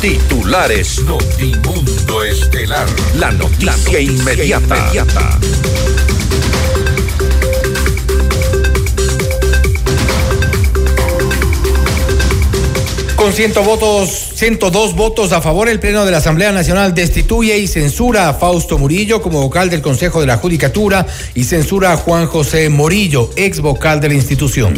Titulares Notimundo Estelar. La noticia, inmediata. Con 100 votos, 102 votos a favor, el Pleno de la Asamblea Nacional destituye y censura a Fausto Murillo como vocal del Consejo de la Judicatura y censura a Juan José Morillo, ex vocal de la institución.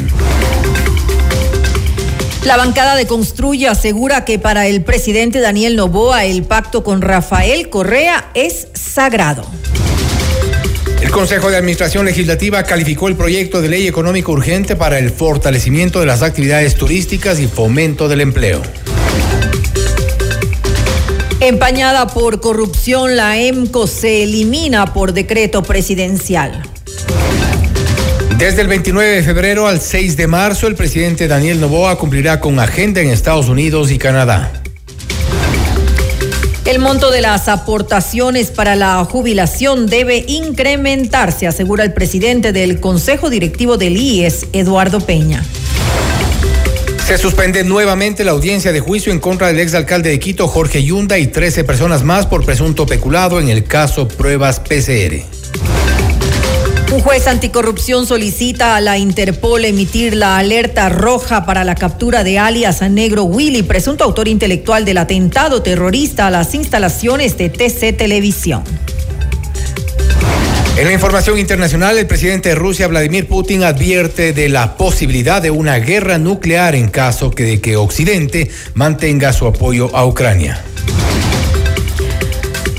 La bancada de Construye asegura que para el presidente Daniel Novoa el pacto con Rafael Correa es sagrado. El Consejo de Administración Legislativa calificó el proyecto de ley económico urgente para el fortalecimiento de las actividades turísticas y fomento del empleo. Empañada por corrupción, la EMCO se elimina por decreto presidencial. Desde el 29 de febrero al 6 de marzo, el presidente Daniel Novoa cumplirá con agenda en Estados Unidos y Canadá. El monto de las aportaciones para la jubilación debe incrementarse, asegura el presidente del Consejo Directivo del IES, Eduardo Peña. Se suspende nuevamente la audiencia de juicio en contra del exalcalde de Quito, Jorge Yunda, y 13 personas más por presunto peculado en el caso Pruebas PCR. Un juez anticorrupción solicita a la Interpol emitir la alerta roja para la captura de alias Negro Willy, presunto autor intelectual del atentado terrorista a las instalaciones de TC Televisión. En la información internacional, el presidente de Rusia, Vladimir Putin, advierte de la posibilidad de una guerra nuclear en caso de que Occidente mantenga su apoyo a Ucrania.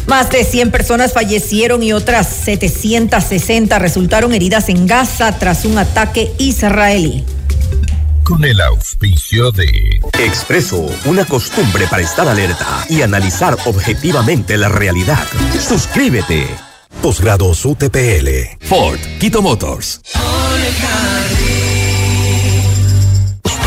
Más de 100 personas fallecieron y otras 760 resultaron heridas en Gaza tras un ataque israelí. Con el auspicio de Expreso, una costumbre para estar alerta y analizar objetivamente la realidad. Suscríbete. Posgrados UTPL. Ford, Quito Motors.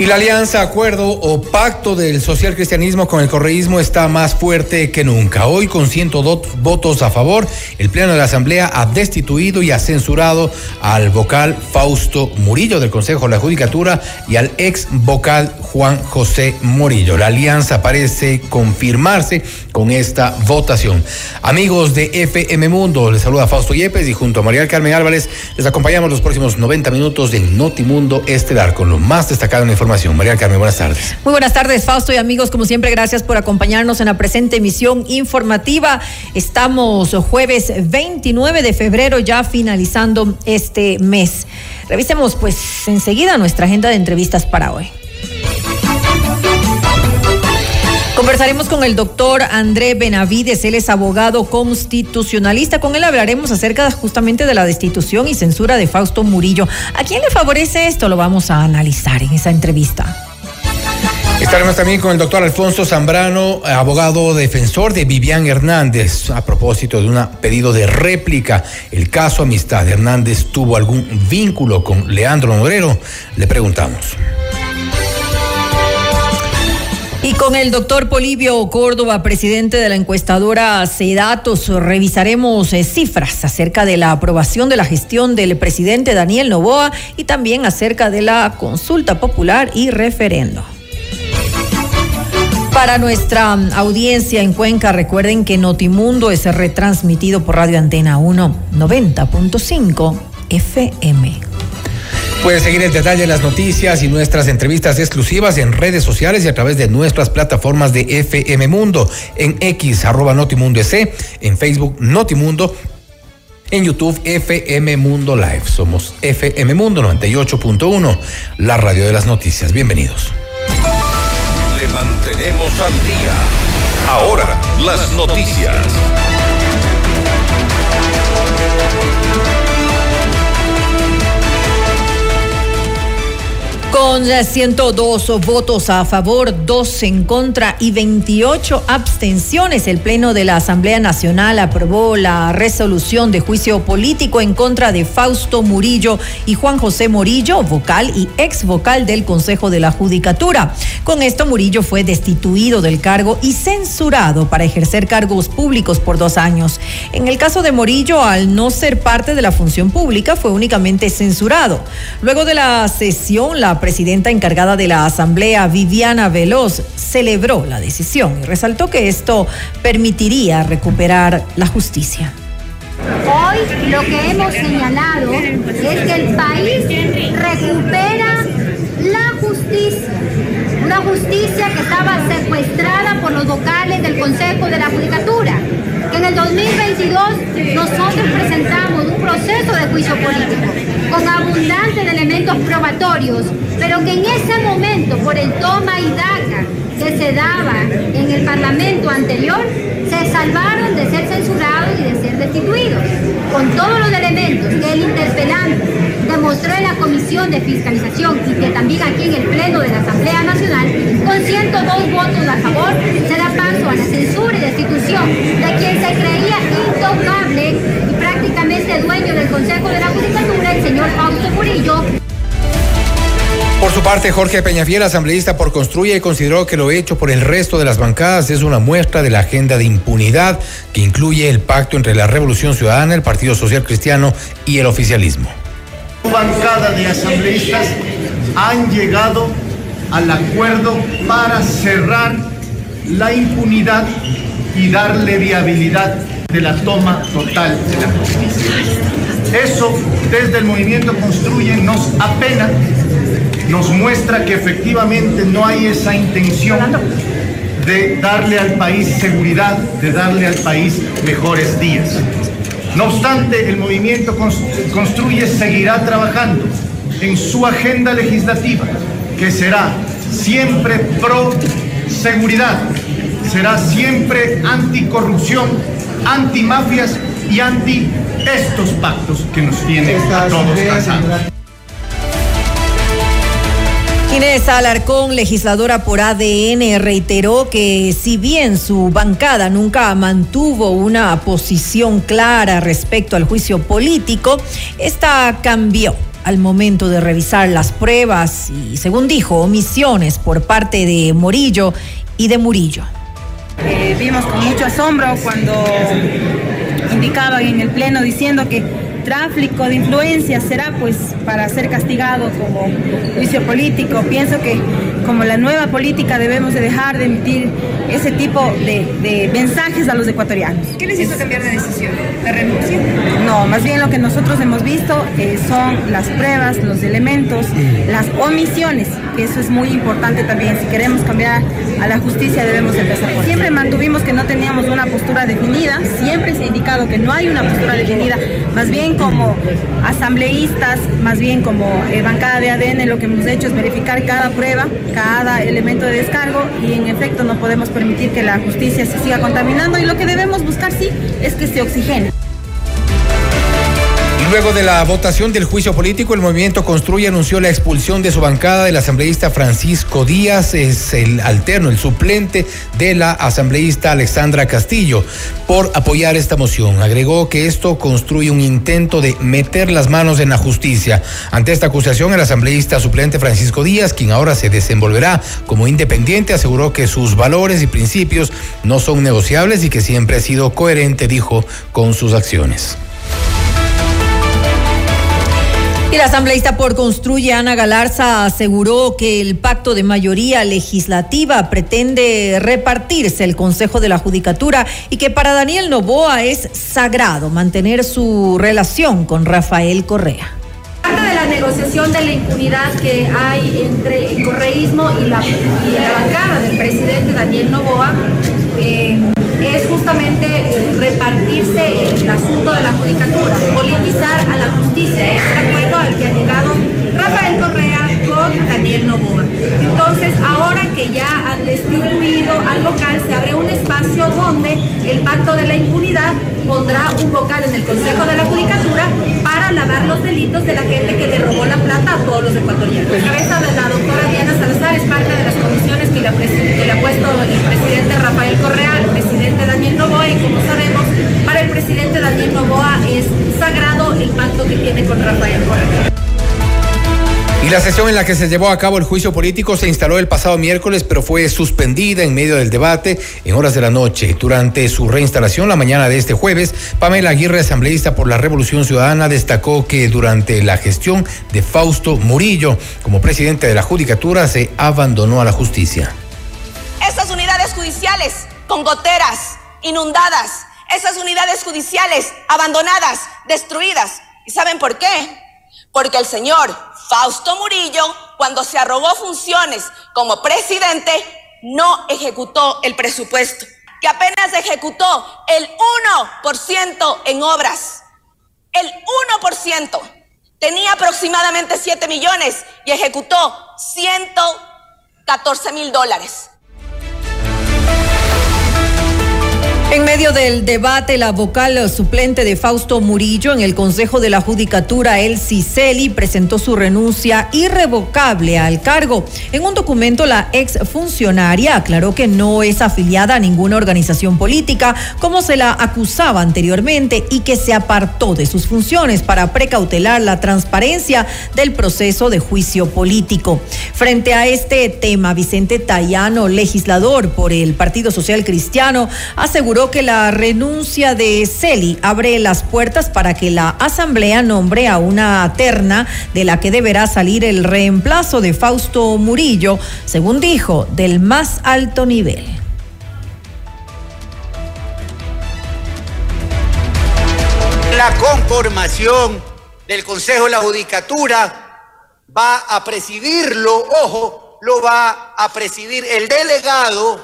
Y la alianza, acuerdo o pacto del social cristianismo con el correísmo está más fuerte que nunca. Hoy, con 102 votos a favor, el Pleno de la Asamblea ha destituido y ha censurado al vocal Fausto Murillo del Consejo de la Judicatura y al ex vocal Juan José Murillo. La alianza parece confirmarse con esta votación. Amigos de FM Mundo, les saluda Fausto Yepes y junto a María del Carmen Álvarez les acompañamos los próximos 90 minutos de Notimundo Estelar con lo más destacado en la información. María Carmen, buenas tardes. Muy buenas tardes, Fausto y amigos. Como siempre, gracias por acompañarnos en la presente emisión informativa. Estamos jueves 29 de febrero, ya finalizando este mes. Revisemos, pues, enseguida nuestra agenda de entrevistas para hoy. Conversaremos con el doctor André Benavides, él es abogado constitucionalista. Con él hablaremos acerca justamente de la destitución y censura de Fausto Murillo. ¿A quién le favorece esto? Lo vamos a analizar en esa entrevista. Estaremos también con el doctor Alfonso Zambrano, abogado defensor de Vivian Hernández, a propósito de un pedido de réplica. El caso Amistad Hernández tuvo algún vínculo con Leandro Norero. Le preguntamos. Con el doctor Polivio Córdoba, presidente de la encuestadora Cedatos, revisaremos eh, cifras acerca de la aprobación de la gestión del presidente Daniel Novoa y también acerca de la consulta popular y referendo. Para nuestra audiencia en Cuenca, recuerden que Notimundo es retransmitido por Radio Antena 1 90.5 FM. Pueden seguir el detalle de las noticias y nuestras entrevistas exclusivas en redes sociales y a través de nuestras plataformas de FM Mundo, en X, arroba Notimundo en Facebook Notimundo En YouTube, FM Mundo Live. Somos FM Mundo 98.1, la radio de las noticias. Bienvenidos. Le mantenemos al día. Ahora, las noticias. Con 102 votos a favor, 2 en contra y 28 abstenciones, el Pleno de la Asamblea Nacional aprobó la resolución de juicio político en contra de Fausto Murillo y Juan José Murillo, vocal y ex vocal del Consejo de la Judicatura. Con esto, Murillo fue destituido del cargo y censurado para ejercer cargos públicos por dos años. En el caso de Murillo, al no ser parte de la función pública, fue únicamente censurado. Luego de la sesión, la presidenta encargada de la Asamblea, Viviana Veloz, celebró la decisión y resaltó que esto permitiría recuperar la justicia. Hoy lo que hemos señalado es que el país recupera la justicia, una justicia que estaba secuestrada por los vocales del Consejo de la Judicatura, el 2022 nosotros presentamos un proceso de juicio político con abundantes elementos probatorios, pero que en ese momento, por el toma y daca que se daba en el Parlamento anterior, se salvaron de ser censurados y de ser destituidos, con todos los elementos que el interpelante demostró en la Comisión de Fiscalización y que también aquí en el Pleno de la Asamblea Nacional, con 102 votos a favor, se da paso a la censura y destitución de quien se creía intocable y prácticamente dueño del Consejo de la Judicatura, el señor Fausto Murillo. Por su parte, Jorge Peñafiel, asambleísta por Construye, consideró que lo hecho por el resto de las bancadas es una muestra de la agenda de impunidad que incluye el pacto entre la Revolución Ciudadana, el Partido Social Cristiano y el oficialismo. bancada de asambleístas han llegado al acuerdo para cerrar la impunidad y darle viabilidad de la toma total de la justicia. Eso desde el movimiento Construye nos apena, nos muestra que efectivamente no hay esa intención de darle al país seguridad, de darle al país mejores días. No obstante, el movimiento Construye seguirá trabajando en su agenda legislativa, que será siempre pro seguridad, será siempre anticorrupción, antimafias y anti estos pactos que nos tienen a todos casados. Inés Alarcón, legisladora por ADN, reiteró que si bien su bancada nunca mantuvo una posición clara respecto al juicio político, esta cambió al momento de revisar las pruebas y, según dijo, omisiones por parte de Morillo y de Murillo. Eh, vimos con mucho asombro cuando indicaban en el Pleno diciendo que tráfico de influencias será pues para ser castigado como juicio político. Pienso que como la nueva política debemos de dejar de emitir ese tipo de, de mensajes a los ecuatorianos. ¿Qué les hizo cambiar de decisión? ¿La renuncia? No, más bien lo que nosotros hemos visto eh, son las pruebas, los elementos, las omisiones, que eso es muy importante también. Si queremos cambiar a la justicia debemos empezar por Siempre mantuvimos que no teníamos una postura definida, siempre se ha indicado que no hay una postura definida, más bien como asambleístas, más bien como eh, bancada de ADN, lo que hemos hecho es verificar cada prueba, cada elemento de descargo y en efecto no podemos permitir que la justicia se siga contaminando y lo que debemos buscar sí es que se oxigene. Luego de la votación del juicio político, el movimiento Construye anunció la expulsión de su bancada del asambleísta Francisco Díaz, es el alterno, el suplente de la asambleísta Alexandra Castillo, por apoyar esta moción. Agregó que esto construye un intento de meter las manos en la justicia. Ante esta acusación, el asambleísta suplente Francisco Díaz, quien ahora se desenvolverá como independiente, aseguró que sus valores y principios no son negociables y que siempre ha sido coherente, dijo, con sus acciones. Y la asambleísta por Construye, Ana Galarza, aseguró que el pacto de mayoría legislativa pretende repartirse el Consejo de la Judicatura y que para Daniel Novoa es sagrado mantener su relación con Rafael Correa. Parte de la negociación de la impunidad que hay entre el correísmo y la, y la bancada del presidente Daniel Novoa, eh, es justamente repartirse el asunto de la judicatura, politizar a la justicia. Es acuerdo al que ha llegado Rafael Correa con Daniel Novoa. Entonces, ahora que ya han destituido al local, se abre un espacio donde el pacto de la impunidad pondrá un vocal en el Consejo de la Judicatura para lavar los delitos de la gente que le robó la plata a todos los ecuatorianos. La cabeza de la doctora Diana Salazar es parte de las comisiones que le, ha, puesto el presidente Rafael Correa, el presidente Daniel Novoa, y como sabemos, para el presidente Daniel Novoa es sagrado el pacto que tiene con Rafael Correa. Y la sesión en la que se llevó a cabo el juicio político se instaló el pasado miércoles, pero fue suspendida en medio del debate en horas de la noche. Durante su reinstalación la mañana de este jueves, Pamela Aguirre, asambleísta por la Revolución Ciudadana, destacó que durante la gestión de Fausto Murillo como presidente de la Judicatura se abandonó a la justicia. Esas unidades judiciales con goteras, inundadas, esas unidades judiciales abandonadas, destruidas. ¿Y saben por qué? Porque el señor Fausto Murillo, cuando se arrogó funciones como presidente, no ejecutó el presupuesto, que apenas ejecutó el 1% en obras. El 1%. Tenía aproximadamente 7 millones y ejecutó 114 mil dólares. En medio del debate, la vocal suplente de Fausto Murillo en el Consejo de la Judicatura, El Ciceli, presentó su renuncia irrevocable al cargo. En un documento, la exfuncionaria aclaró que no es afiliada a ninguna organización política, como se la acusaba anteriormente, y que se apartó de sus funciones para precautelar la transparencia del proceso de juicio político. Frente a este tema, Vicente Tayano, legislador por el Partido Social Cristiano, aseguró que la renuncia de Celi abre las puertas para que la Asamblea nombre a una terna de la que deberá salir el reemplazo de Fausto Murillo, según dijo, del más alto nivel. La conformación del Consejo de la Judicatura va a presidirlo, ojo, lo va a presidir el delegado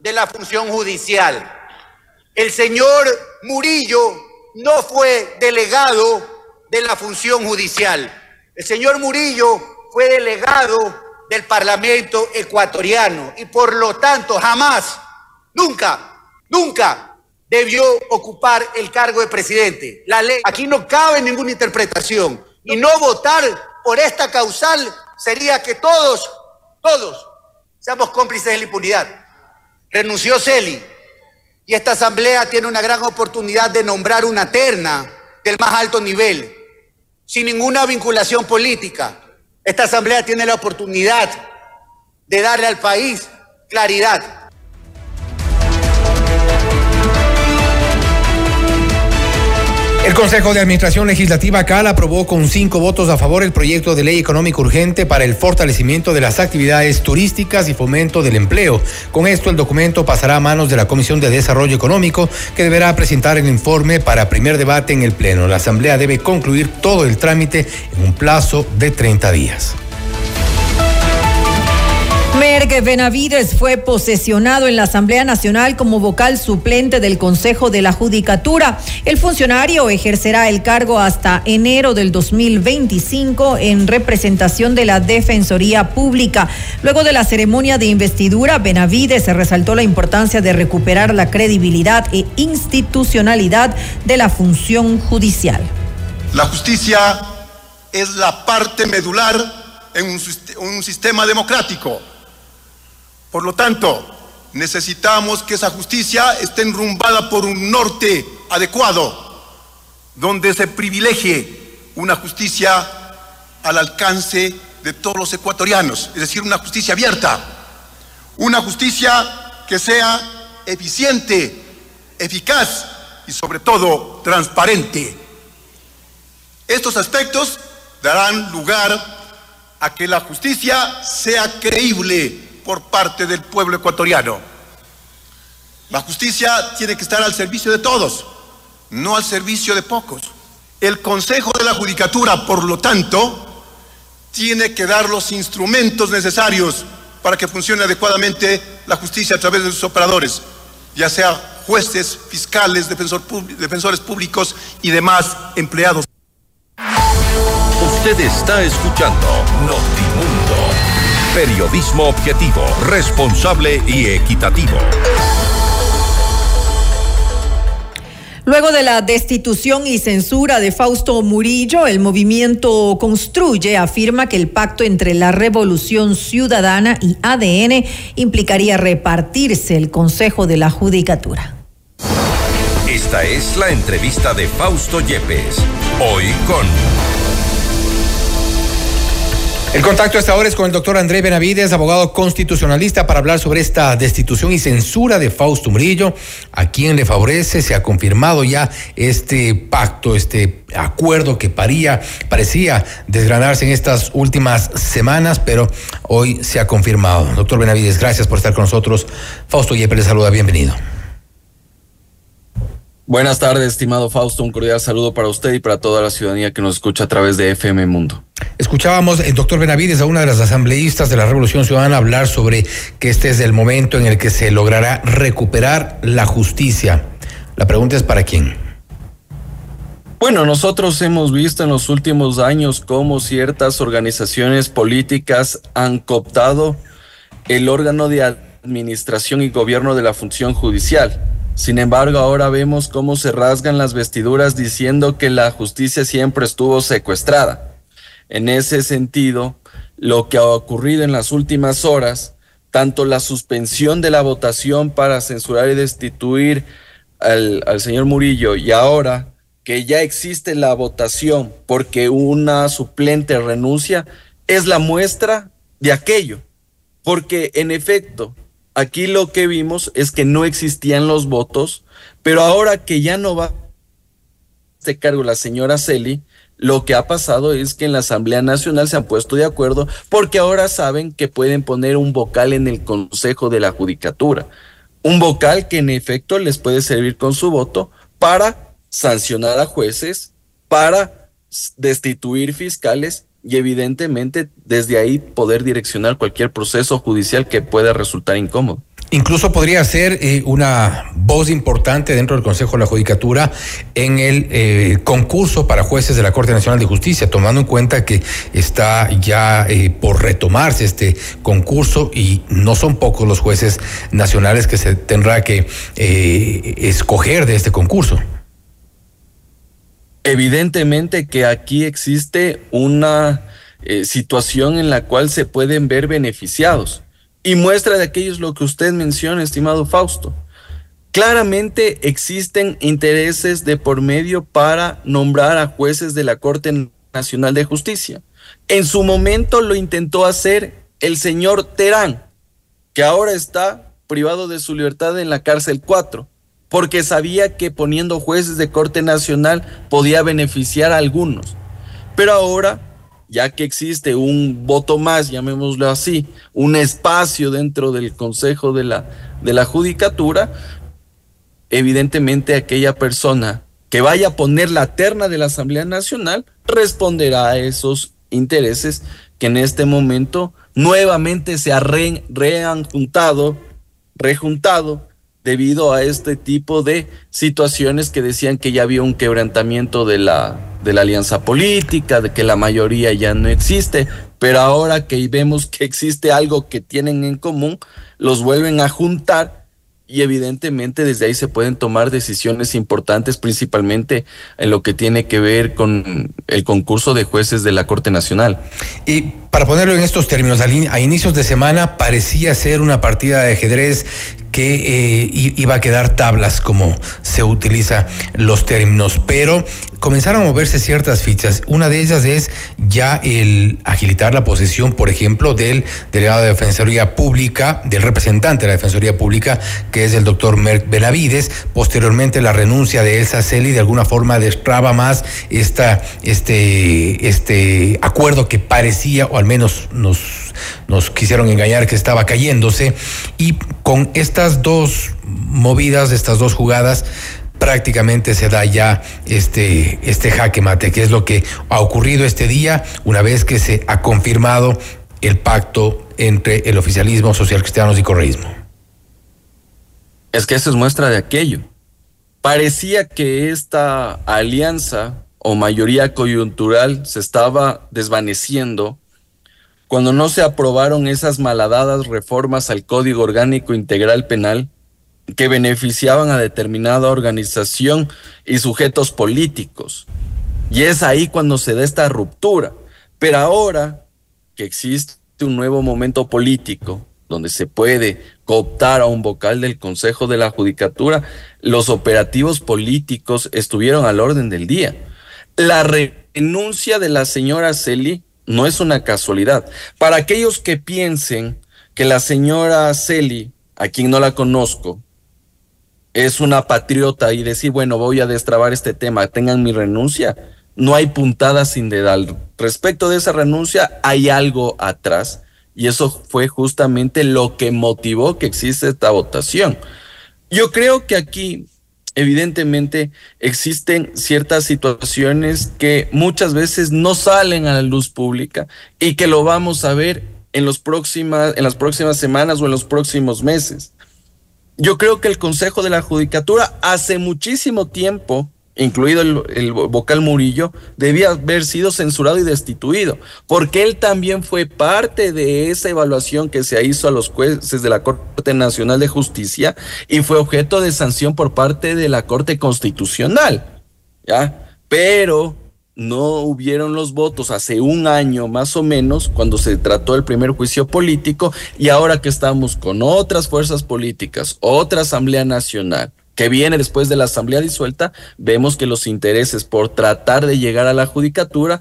de la función judicial. El señor Murillo no fue delegado de la función judicial. El señor Murillo fue delegado del Parlamento ecuatoriano y por lo tanto jamás, nunca, nunca debió ocupar el cargo de presidente. La ley, aquí no cabe ninguna interpretación y no votar por esta causal sería que todos, todos seamos cómplices de la impunidad. Renunció Celi, y esta asamblea tiene una gran oportunidad de nombrar una terna del más alto nivel, sin ninguna vinculación política. Esta asamblea tiene la oportunidad de darle al país claridad. El Consejo de Administración Legislativa CAL aprobó con cinco votos a favor el proyecto de ley económico urgente para el fortalecimiento de las actividades turísticas y fomento del empleo. Con esto, el documento pasará a manos de la Comisión de Desarrollo Económico, que deberá presentar el informe para primer debate en el Pleno. La Asamblea debe concluir todo el trámite en un plazo de 30 días. Benavides fue posesionado en la Asamblea Nacional como vocal suplente del Consejo de la Judicatura. El funcionario ejercerá el cargo hasta enero del 2025 en representación de la Defensoría Pública. Luego de la ceremonia de investidura, Benavides resaltó la importancia de recuperar la credibilidad e institucionalidad de la función judicial. La justicia es la parte medular en un sistema democrático por lo tanto, necesitamos que esa justicia esté enrumbada por un norte adecuado, donde se privilegie una justicia al alcance de todos los ecuatorianos, es decir, una justicia abierta, una justicia que sea eficiente, eficaz y sobre todo transparente. Estos aspectos darán lugar a que la justicia sea creíble por parte del pueblo ecuatoriano. La justicia tiene que estar al servicio de todos, no al servicio de pocos. El Consejo de la Judicatura, por lo tanto, tiene que dar los instrumentos necesarios para que funcione adecuadamente la justicia a través de sus operadores, ya sea jueces, fiscales, defensores públicos y demás empleados. Usted está escuchando Notimundo. Periodismo objetivo, responsable y equitativo. Luego de la destitución y censura de Fausto Murillo, el movimiento Construye afirma que el pacto entre la Revolución Ciudadana y ADN implicaría repartirse el Consejo de la Judicatura. Esta es la entrevista de Fausto Yepes, hoy con... El contacto hasta ahora es con el doctor André Benavides, abogado constitucionalista, para hablar sobre esta destitución y censura de Fausto Murillo, a quien le favorece. Se ha confirmado ya este pacto, este acuerdo que paría, parecía desgranarse en estas últimas semanas, pero hoy se ha confirmado. Doctor Benavides, gracias por estar con nosotros. Fausto Yepes le saluda, bienvenido. Buenas tardes, estimado Fausto. Un cordial saludo para usted y para toda la ciudadanía que nos escucha a través de FM Mundo. Escuchábamos, el doctor Benavides, a una de las asambleístas de la Revolución Ciudadana hablar sobre que este es el momento en el que se logrará recuperar la justicia. La pregunta es para quién. Bueno, nosotros hemos visto en los últimos años cómo ciertas organizaciones políticas han cooptado el órgano de administración y gobierno de la función judicial sin embargo, ahora vemos cómo se rasgan las vestiduras diciendo que la justicia siempre estuvo secuestrada. En ese sentido, lo que ha ocurrido en las últimas horas, tanto la suspensión de la votación para censurar y destituir al, señor Murillo y ahora que ya existe la votación porque una suplente renuncia, es la muestra de aquello. Porque en efecto, aquí lo que vimos es que no existían los votos, pero ahora que ya no va a este cargo la señora Celi, lo que ha pasado es que en la Asamblea Nacional se han puesto de acuerdo porque ahora saben que pueden poner un vocal en el Consejo de la Judicatura. Un vocal que en efecto les puede servir con su voto para sancionar a jueces, para destituir fiscales y evidentemente desde ahí poder direccionar cualquier proceso judicial que pueda resultar incómodo. Incluso podría ser eh, una voz importante dentro del Consejo de la Judicatura en el eh, concurso para jueces de la Corte Nacional de Justicia, tomando en cuenta que está ya eh, por retomarse este concurso y no son pocos los jueces nacionales que se tendrá que escoger de este concurso. Evidentemente que aquí existe una eh, situación en la cual se pueden ver beneficiados. Y muestra de aquello es lo que usted menciona, estimado Fausto. Claramente existen intereses de por medio para nombrar a jueces de la Corte Nacional de Justicia. En su momento lo intentó hacer el señor Terán, que ahora está privado de su libertad en la cárcel 4 porque sabía que poniendo jueces de Corte Nacional podía beneficiar a algunos. Pero ahora, ya que existe un voto más, llamémoslo así, un espacio dentro del Consejo de la, de la Judicatura, evidentemente aquella persona que vaya a poner la terna de la Asamblea Nacional responderá a esos intereses que en este momento nuevamente se han juntado, rejuntado debido a este tipo de situaciones que decían que ya había un quebrantamiento de la, de la alianza política, de que la mayoría ya no existe, pero ahora que vemos que existe algo que tienen en común, los vuelven a juntar y evidentemente desde ahí se pueden tomar decisiones importantes, principalmente en lo que tiene que ver con el concurso de jueces de la Corte Nacional. Y para ponerlo en estos términos, a inicios de semana parecía ser una partida de ajedrez que eh, iba a quedar tablas, como se utiliza los términos, pero comenzaron a moverse ciertas fichas. Una de ellas es ya el agilitar la posesión, por ejemplo, del delegado de Defensoría Pública, del representante de la Defensoría Pública, que es el doctor Merck Benavides. Posteriormente, la renuncia de Elsa Celi de alguna forma destraba más esta, este, este acuerdo que parecía, o al menos nos, quisieron engañar que estaba cayéndose. Y con estas dos movidas, estas dos jugadas, prácticamente se da ya este, este jaque mate, que es lo que ha ocurrido este día, una vez que se ha confirmado el pacto entre el oficialismo social cristiano y correísmo. es que eso es muestra de aquello. Parecía que esta alianza o mayoría coyuntural se estaba desvaneciendo cuando no se aprobaron esas malhadadas reformas al Código Orgánico Integral Penal que beneficiaban a determinada organización y sujetos políticos. Y es ahí cuando se da esta ruptura. Pero ahora que existe un nuevo momento político donde se puede cooptar a un vocal del Consejo de la Judicatura, los operativos políticos estuvieron al orden del día. La renuncia de la señora Celi no es una casualidad. Para aquellos que piensen que la señora Celi, a quien no la conozco, es una patriota y decir, bueno, voy a destrabar este tema, tengan mi renuncia, no hay puntada sin dedal. Respecto de esa renuncia, hay algo atrás y eso fue justamente lo que motivó que existe esta votación. Yo creo que aquí evidentemente existen ciertas situaciones que muchas veces no salen a la luz pública y que lo vamos a ver en, los próximas, en las próximas semanas o en los próximos meses. Yo creo que el Consejo de la Judicatura hace muchísimo tiempo incluido el, vocal Murillo, debía haber sido censurado y destituido, porque él también fue parte de esa evaluación que se hizo a los jueces de la Corte Nacional de Justicia y fue objeto de sanción por parte de la Corte Constitucional. ¿Ya? Pero no hubieron los votos hace un año más o menos cuando se trató el primer juicio político y ahora que estamos con otras fuerzas políticas, otra Asamblea Nacional, que viene después de la asamblea disuelta, vemos que los intereses por tratar de llegar a la judicatura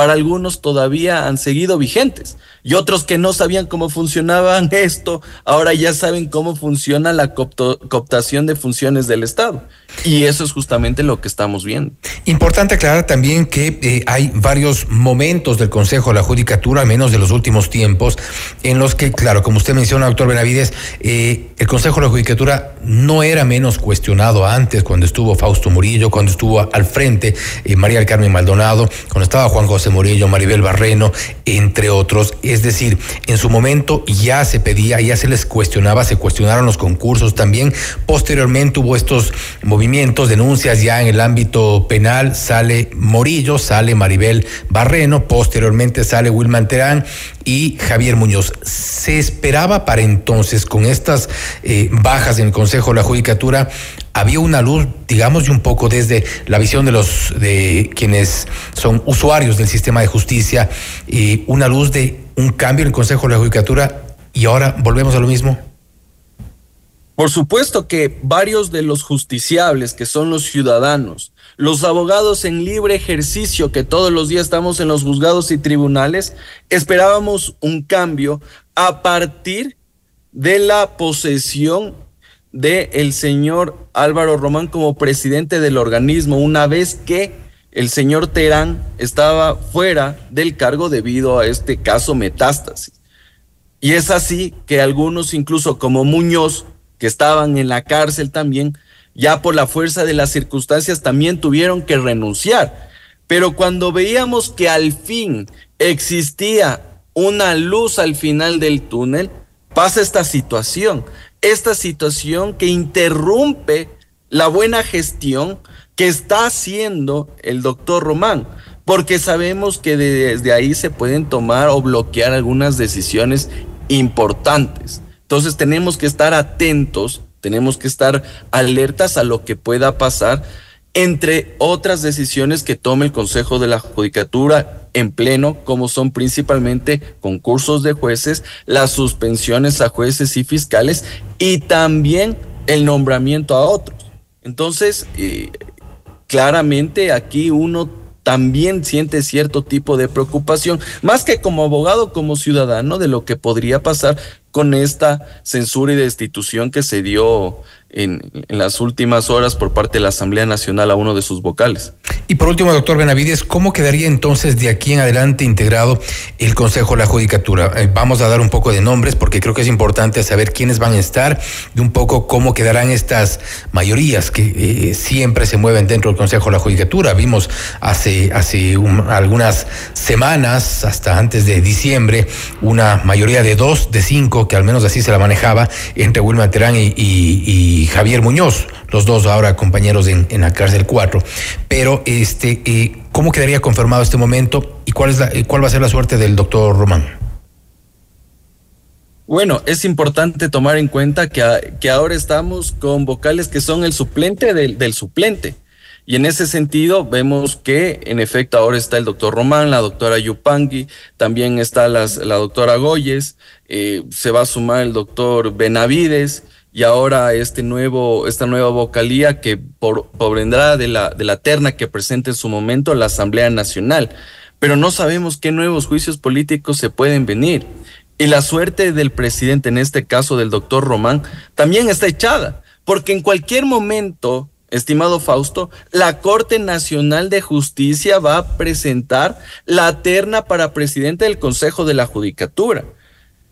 para algunos todavía han seguido vigentes y otros que no sabían cómo funcionaban esto, ahora ya saben cómo funciona la cooptación de funciones del Estado. Y eso es justamente lo que estamos viendo. Importante aclarar también que eh, hay varios momentos del Consejo de la Judicatura, menos de los últimos tiempos, en los que, claro, como usted menciona, doctor Benavides, eh, el Consejo de la Judicatura no era menos cuestionado antes, cuando estuvo Fausto Murillo, cuando estuvo al frente eh, María del Carmen Maldonado, cuando estaba Juan José Murillo, Maribel Barreno, entre otros. Es decir, en su momento ya se pedía, ya se les cuestionaba, se cuestionaron los concursos también. Posteriormente hubo estos movimientos, denuncias ya en el ámbito penal. Sale Morillo, sale Maribel Barreno, posteriormente sale Wilman Terán y Javier Muñoz. Se esperaba para entonces, con estas eh, bajas en el Consejo de la Judicatura, había una luz, digamos, y un poco desde la visión de los de quienes son usuarios del sistema de justicia, y una luz de un cambio en el Consejo de la Judicatura y ahora volvemos a lo mismo. Por supuesto que varios de los justiciables, que son los ciudadanos, los abogados en libre ejercicio, que todos los días estamos en los juzgados y tribunales, esperábamos un cambio a partir de la posesión de el señor Álvaro Román como presidente del organismo, una vez que el señor Terán estaba fuera del cargo debido a este caso metástasis. Y es así que algunos, incluso como Muñoz, que estaban en la cárcel también, ya por la fuerza de las circunstancias también tuvieron que renunciar. Pero cuando veíamos que al fin existía una luz al final del túnel, pasa esta situación esta situación que interrumpe la buena gestión que está haciendo el doctor Román, porque sabemos que desde ahí se pueden tomar o bloquear algunas decisiones importantes. Entonces tenemos que estar atentos, tenemos que estar alertas a lo que pueda pasar, entre otras decisiones que tome el Consejo de la Judicatura en pleno, como son principalmente concursos de jueces, las suspensiones a jueces y fiscales y también el nombramiento a otros. Entonces, eh, claramente aquí uno también siente cierto tipo de preocupación, más que como abogado, como ciudadano, de lo que podría pasar con esta censura y destitución que se dio en, las últimas horas por parte de la Asamblea Nacional a uno de sus vocales. Y por último, doctor Benavides, ¿cómo quedaría entonces de aquí en adelante integrado el Consejo de la Judicatura? Eh, vamos a dar un poco de nombres porque creo que es importante saber quiénes van a estar y un poco cómo quedarán estas mayorías que eh, siempre se mueven dentro del Consejo de la Judicatura. Vimos hace, hace algunas semanas, hasta antes de diciembre, una mayoría de dos, de cinco, que al menos así se la manejaba entre Wilma Terán y Javier Muñoz, los dos ahora compañeros en, la cárcel 4. Pero, este, eh, ¿cómo quedaría confirmado este momento y cuál, es la, eh, cuál va a ser la suerte del doctor Román? Bueno, es importante tomar en cuenta que, que ahora estamos con vocales que son el suplente del, suplente. Y en ese sentido vemos que en efecto ahora está el doctor Román, la doctora Yupangui, también está la doctora Goyes, eh, se va a sumar el doctor Benavides, y ahora este nuevo, esta nueva vocalía que por, vendrá de la, de la terna que presenta en su momento la Asamblea Nacional. Pero no sabemos qué nuevos juicios políticos se pueden venir. Y la suerte del presidente, en este caso del doctor Román, también está echada, porque en cualquier momento, estimado Fausto, la Corte Nacional de Justicia va a presentar la terna para presidente del Consejo de la Judicatura.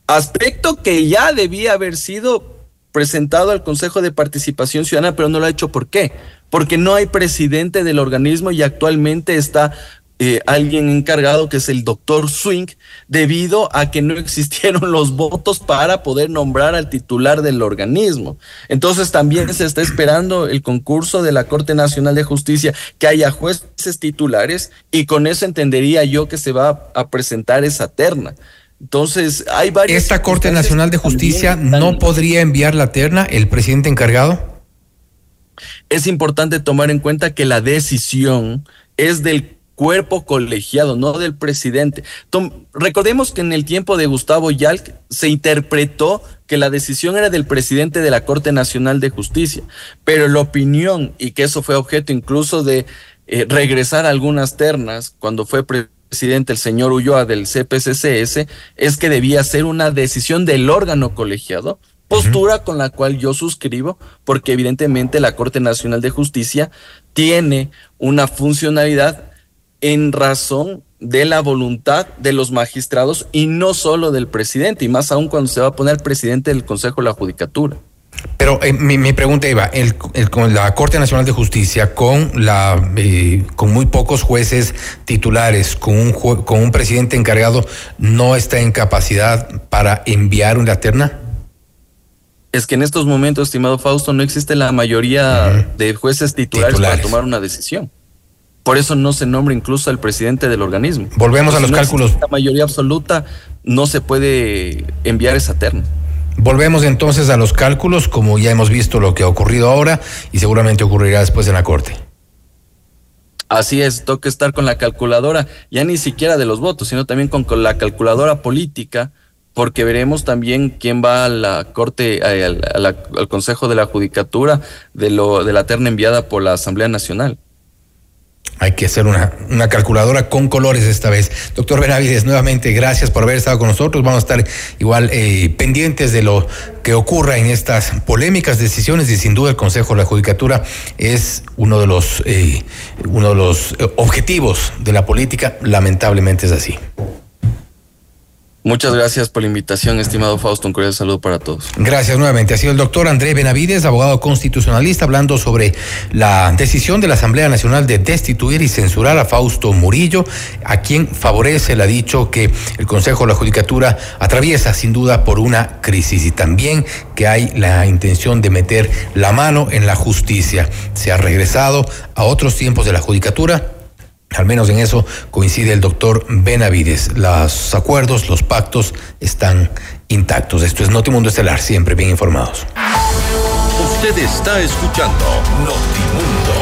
Aspecto que ya debía haber sido presentado al Consejo de Participación Ciudadana, pero no lo ha hecho. ¿Por qué? Porque no hay presidente del organismo y actualmente está eh, alguien encargado que es el doctor Swing, debido a que no existieron los votos para poder nombrar al titular del organismo. Entonces también se está esperando el concurso de la Corte Nacional de Justicia, que haya jueces titulares y con eso entendería yo que se va a presentar esa terna. Entonces, hay varias. ¿Esta Corte Nacional de Justicia no podría enviar la terna el presidente encargado? Es importante tomar en cuenta que la decisión es del cuerpo colegiado, no del presidente. recordemos que en el tiempo de Gustavo Yalc se interpretó que la decisión era del presidente de la Corte Nacional de Justicia, pero la opinión, y que eso fue objeto incluso de eh, regresar algunas ternas cuando fue presidente presidente, el señor Ulloa del CPCCS, es que debía ser una decisión del órgano colegiado, postura con la cual yo suscribo, porque evidentemente la Corte Nacional de Justicia tiene una funcionalidad en razón de la voluntad de los magistrados y no solo del presidente, y más aún cuando se va a poner presidente del Consejo de la Judicatura. Pero eh, mi, pregunta iba, el, con la Corte Nacional de Justicia, con la eh, con muy pocos jueces titulares, con un con un presidente encargado, ¿no está en capacidad para enviar una terna? Es que en estos momentos, estimado Fausto, no existe la mayoría de jueces titulares, para tomar una decisión. Por eso no se nombra incluso al presidente del organismo. Volvemos a los cálculos. La mayoría absoluta no se puede enviar esa terna. Volvemos entonces a los cálculos, como ya hemos visto lo que ha ocurrido ahora y seguramente ocurrirá después en la Corte. Así es, toca estar con la calculadora, ya ni siquiera de los votos, sino también con, la calculadora política, porque veremos también quién va a la Corte, al, al Consejo de la Judicatura de, lo, de la terna enviada por la Asamblea Nacional. Hay que hacer una, una, calculadora con colores esta vez. Doctor Benavides, nuevamente gracias por haber estado con nosotros. Vamos a estar igual eh, pendientes de lo que ocurra en estas polémicas decisiones y sin duda el Consejo de la Judicatura es uno de los, eh, uno de los eh, objetivos de la política. Lamentablemente es así. Muchas gracias por la invitación, estimado Fausto. Un cordial saludo para todos. Gracias nuevamente. Ha sido el doctor Andrés Benavides, abogado constitucionalista, hablando sobre la decisión de la Asamblea Nacional de destituir y censurar a Fausto Murillo, a quien favorece, ha dicho que el Consejo de la Judicatura atraviesa sin duda por una crisis y también que hay la intención de meter la mano en la justicia. Se ha regresado a otros tiempos de la Judicatura al menos en eso coincide el doctor Benavides. Los acuerdos, los pactos están intactos. Esto es Notimundo Estelar, siempre bien informados. Usted está escuchando Notimundo.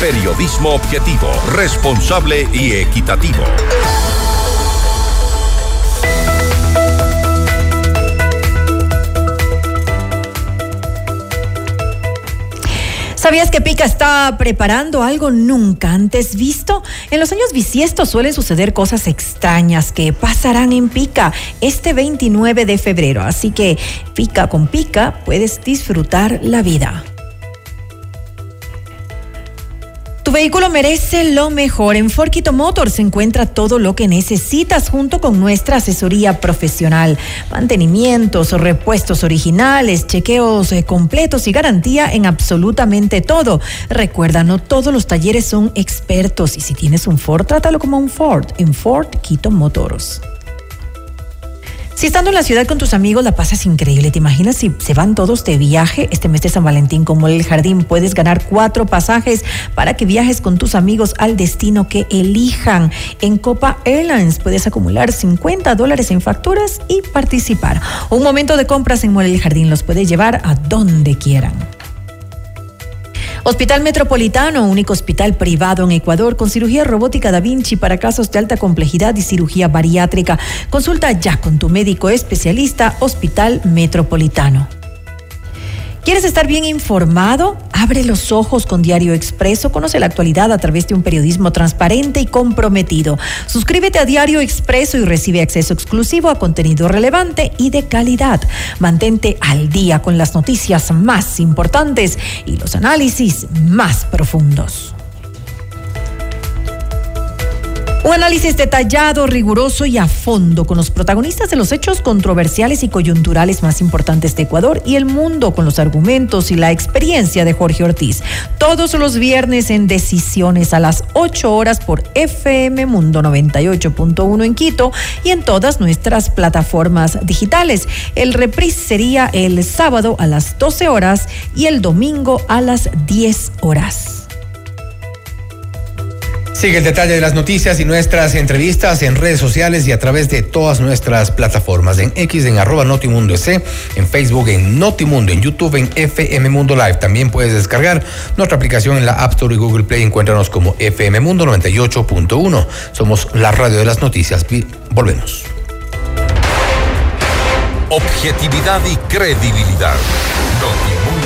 Periodismo objetivo, responsable y equitativo. ¿Sabías que Pica está preparando algo nunca antes visto? En los años bisiestos suelen suceder cosas extrañas que pasarán en Pica este 29 de febrero. Así que Pica con Pica puedes disfrutar la vida. Tu vehículo merece lo mejor. En Forquito Motors se encuentra todo lo que necesitas junto con nuestra asesoría profesional. Mantenimientos, repuestos originales, chequeos eh, completos y garantía en absolutamente todo. Recuerda, no todos los talleres son expertos y si tienes un Ford, trátalo como un Ford en Ford Quito Motors. Si estando en la ciudad con tus amigos la pasas increíble, ¿te imaginas si se van todos de viaje este mes de San Valentín como el jardín? Puedes ganar cuatro pasajes para que viajes con tus amigos al destino que elijan. En Copa Airlines puedes acumular 50 dólares en facturas y participar. Un momento de compras en Mole el Jardín los puede llevar a donde quieran. Hospital Metropolitano, único hospital privado en Ecuador con cirugía robótica Da Vinci para casos de alta complejidad y cirugía bariátrica. Consulta ya con tu médico especialista Hospital Metropolitano. ¿Quieres estar bien informado? Abre los ojos con Diario Expreso. Conoce la actualidad a través de un periodismo transparente y comprometido. Suscríbete a Diario Expreso y recibe acceso exclusivo a contenido relevante y de calidad. Mantente al día con las noticias más importantes y los análisis más profundos. Un análisis detallado, riguroso y a fondo con los protagonistas de los hechos controversiales y coyunturales más importantes de Ecuador y el mundo con los argumentos y la experiencia de Jorge Ortiz. Todos los viernes en Decisiones a las 8 horas por FM Mundo 98.1 en Quito y en todas nuestras plataformas digitales. El reprise sería el sábado a las 12 horas y el domingo a las 10 horas. Sigue el detalle de las noticias y nuestras entrevistas en redes sociales y a través de todas nuestras plataformas. En X, en arroba Notimundo en Facebook, en Notimundo, en YouTube, en FM Mundo Live. También puedes descargar nuestra aplicación en la App Store y Google Play. Encuéntranos como FM Mundo 98.1. Somos la radio de las noticias. Volvemos. Objetividad y credibilidad. Notimundo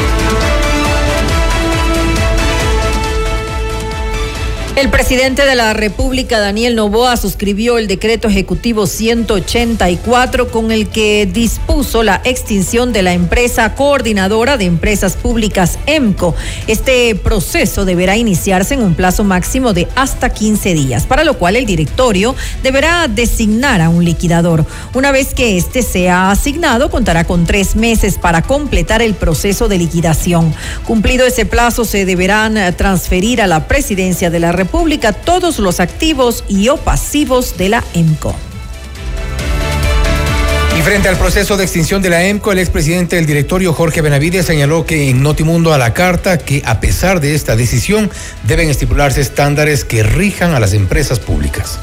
Thank you. El presidente de la República, Daniel Novoa, suscribió el decreto ejecutivo 184 con el que dispuso la extinción de la empresa coordinadora de empresas públicas EMCO. Este proceso deberá iniciarse en un plazo máximo de hasta 15 días, para lo cual el directorio deberá designar a un liquidador. Una vez que este sea asignado, contará con tres meses para completar el proceso de liquidación. Cumplido ese plazo, se deberán transferir a la presidencia de la República todos los activos y o pasivos de la EMCO. Y frente al proceso de extinción de la EMCO, el expresidente del directorio Jorge Benavides señaló que en Notimundo a la carta que a pesar de esta decisión deben estipularse estándares que rijan a las empresas públicas.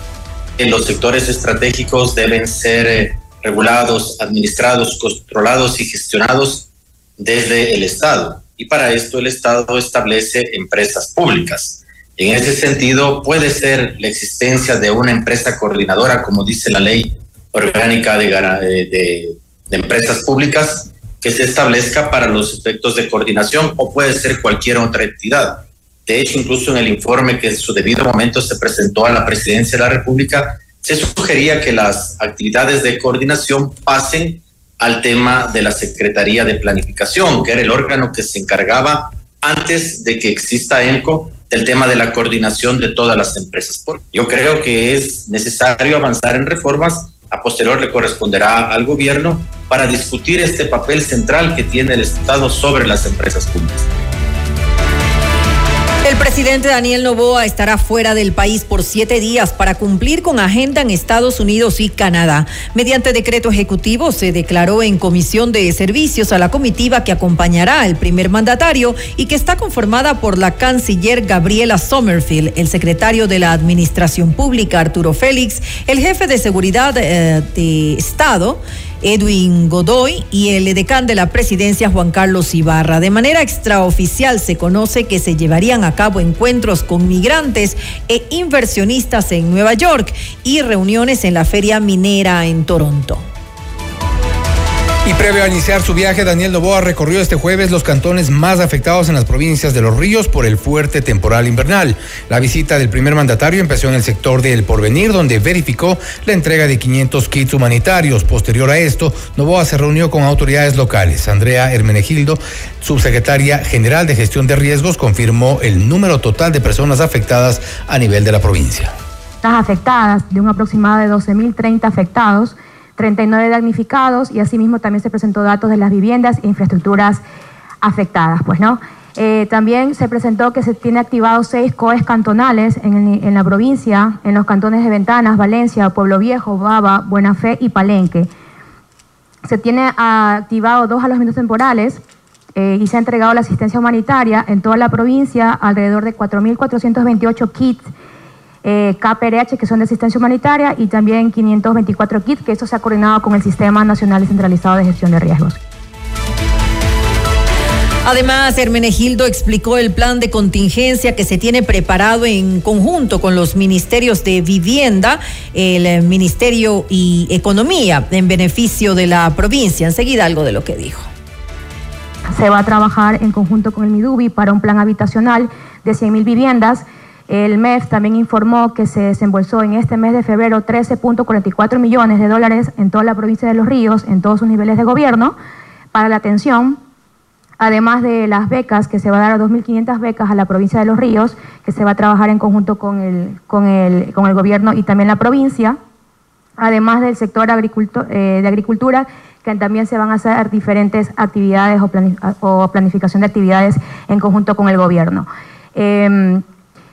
Los sectores estratégicos deben ser eh, regulados, administrados, controlados y gestionados desde el Estado. Y para esto el Estado establece empresas públicas. En ese sentido, puede ser la existencia de una empresa coordinadora, como dice la ley orgánica de, empresas públicas, que se establezca para los efectos de coordinación o puede ser cualquier otra entidad. De hecho, incluso en el informe que en su debido momento se presentó a la presidencia de la República, se sugería que las actividades de coordinación pasen al tema de la Secretaría de Planificación, que era el órgano que se encargaba antes de que exista ENCO del tema de la coordinación de todas las empresas. Yo creo que es necesario avanzar en reformas. A posterior le corresponderá al gobierno para discutir este papel central que tiene el Estado sobre las empresas públicas. El presidente Daniel Novoa estará fuera del país por siete días para cumplir con agenda en Estados Unidos y Canadá. Mediante decreto ejecutivo se declaró en comisión de servicios a la comitiva que acompañará al primer mandatario y que está conformada por la canciller Gabriela Sommerfield, el secretario de la Administración Pública Arturo Félix, el jefe de seguridad eh, de Estado, Edwin Godoy y el edecán de la presidencia Juan Carlos Ibarra. De manera extraoficial se conoce que se llevarían a cabo encuentros con migrantes e inversionistas en Nueva York y reuniones en la Feria Minera en Toronto. Y previo a iniciar su viaje, Daniel Novoa recorrió este jueves los cantones más afectados en las provincias de Los Ríos por el fuerte temporal invernal. La visita del primer mandatario empezó en el sector del Porvenir, donde verificó la entrega de 500 kits humanitarios. Posterior a esto, Novoa se reunió con autoridades locales. Andrea Hermenegildo, subsecretaria general de gestión de riesgos, confirmó el número total de personas afectadas a nivel de la provincia. Afectadas, de un aproximado de 12.030 afectados 39 damnificados y asimismo también se presentó datos de las viviendas e infraestructuras afectadas. Pues, ¿no? Eh, también se presentó que se tiene activados seis COES cantonales en, en, la provincia, en los cantones de Ventanas, Valencia, Pueblo Viejo, Baba, Buena Fe y Palenque. Se tiene activado dos alojamientos temporales eh, y se ha entregado la asistencia humanitaria en toda la provincia, alrededor de 4.428 kits eh, KPRH, que son de asistencia humanitaria, y también 524 kits, que esto se ha coordinado con el Sistema Nacional Descentralizado de Gestión de Riesgos. Además, Hermenegildo explicó el plan de contingencia que se tiene preparado en conjunto con los ministerios de Vivienda, el Ministerio y Economía, en beneficio de la provincia. Enseguida algo de lo que dijo. Se va a trabajar en conjunto con el MIDUBI para un plan habitacional de 100.000 viviendas el MEF también informó que se desembolsó en este mes de febrero 13.44 millones de dólares en toda la provincia de Los Ríos, en todos sus niveles de gobierno, para la atención, además de las becas, que se va a dar a 2.500 becas a la provincia de Los Ríos, que se va a trabajar en conjunto con el, con el, con el gobierno y también la provincia, además del sector eh, de agricultura, que también se van a hacer diferentes actividades o, planificación de actividades en conjunto con el gobierno. Em,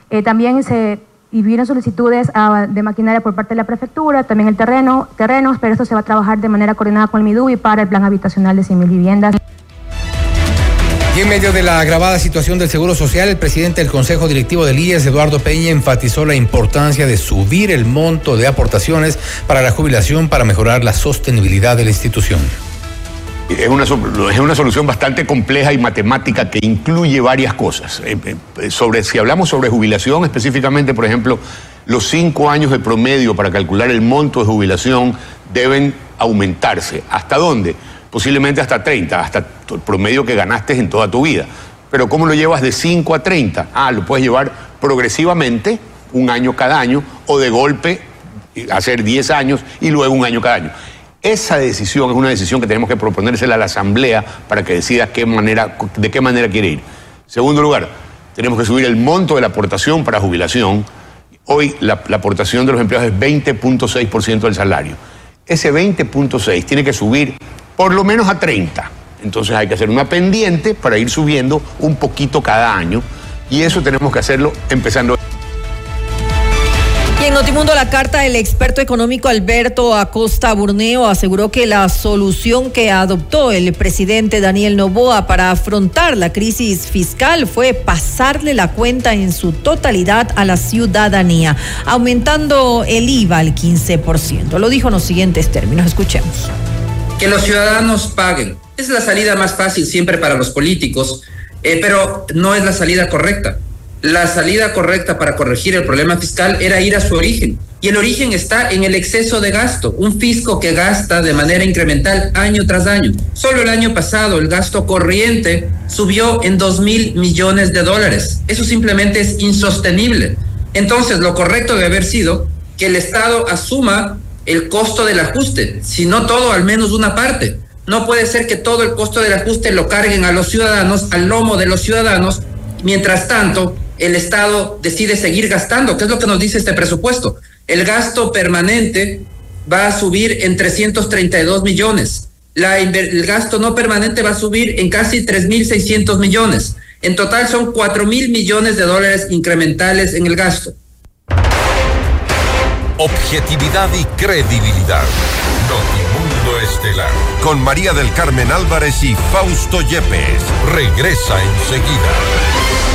eh, también se y solicitudes ah, de maquinaria por parte de la prefectura, también el terreno, terrenos, pero esto se va a trabajar de manera coordinada con el MIDUBI para el plan habitacional de 100.000 viviendas. Y en medio de la agravada situación del Seguro Social, el presidente del Consejo Directivo del IES, Eduardo Peña, enfatizó la importancia de subir el monto de aportaciones para la jubilación para mejorar la sostenibilidad de la institución. Es una, es una solución bastante compleja y matemática que incluye varias cosas. Eh, eh, sobre, si hablamos sobre jubilación, específicamente, por ejemplo, los cinco años de promedio para calcular el monto de jubilación deben aumentarse. ¿Hasta dónde? Posiblemente hasta 30, hasta el promedio que ganaste en toda tu vida. Pero ¿cómo lo llevas de 5 a 30? Ah, lo puedes llevar progresivamente un año cada año o de golpe hacer 10 años y luego un año cada año. Esa decisión es una decisión que tenemos que proponérsela a la Asamblea para que decida qué manera, de qué manera quiere ir. Segundo lugar, tenemos que subir el monto de la aportación para jubilación. Hoy la, la aportación de los empleados es 20.6% del salario. Ese 20.6 tiene que subir por lo menos a 30. Entonces hay que hacer una pendiente para ir subiendo un poquito cada año y eso tenemos que hacerlo empezando. En Notimundo la carta, el experto económico Alberto Acosta Burneo aseguró que la solución que adoptó el presidente Daniel Novoa para afrontar la crisis fiscal fue pasarle la cuenta en su totalidad a la ciudadanía, aumentando el IVA al 15%. Lo dijo en los siguientes términos. Escuchemos. Que los ciudadanos paguen. Es la salida más fácil siempre para los políticos, eh, pero no es la salida correcta la salida correcta para corregir el problema fiscal era ir a su origen. Y el origen está en el exceso de gasto, un fisco que gasta de manera incremental año tras año. Solo el año pasado el gasto corriente subió en dos mil millones de dólares. Eso simplemente es insostenible. Entonces, lo correcto debe haber sido que el Estado asuma el costo del ajuste, si no todo, al menos una parte. No puede ser que todo el costo del ajuste lo carguen a los ciudadanos, al lomo de los ciudadanos. Mientras tanto, el Estado decide seguir gastando, que es lo que nos dice este presupuesto. El gasto permanente va a subir en 332 millones. La, el gasto no permanente va a subir en casi 3.600 millones. En total son 4 mil millones de dólares incrementales en el gasto. Objetividad y credibilidad. Notimundo Estelar. Con María del Carmen Álvarez y Fausto Yepes. Regresa enseguida.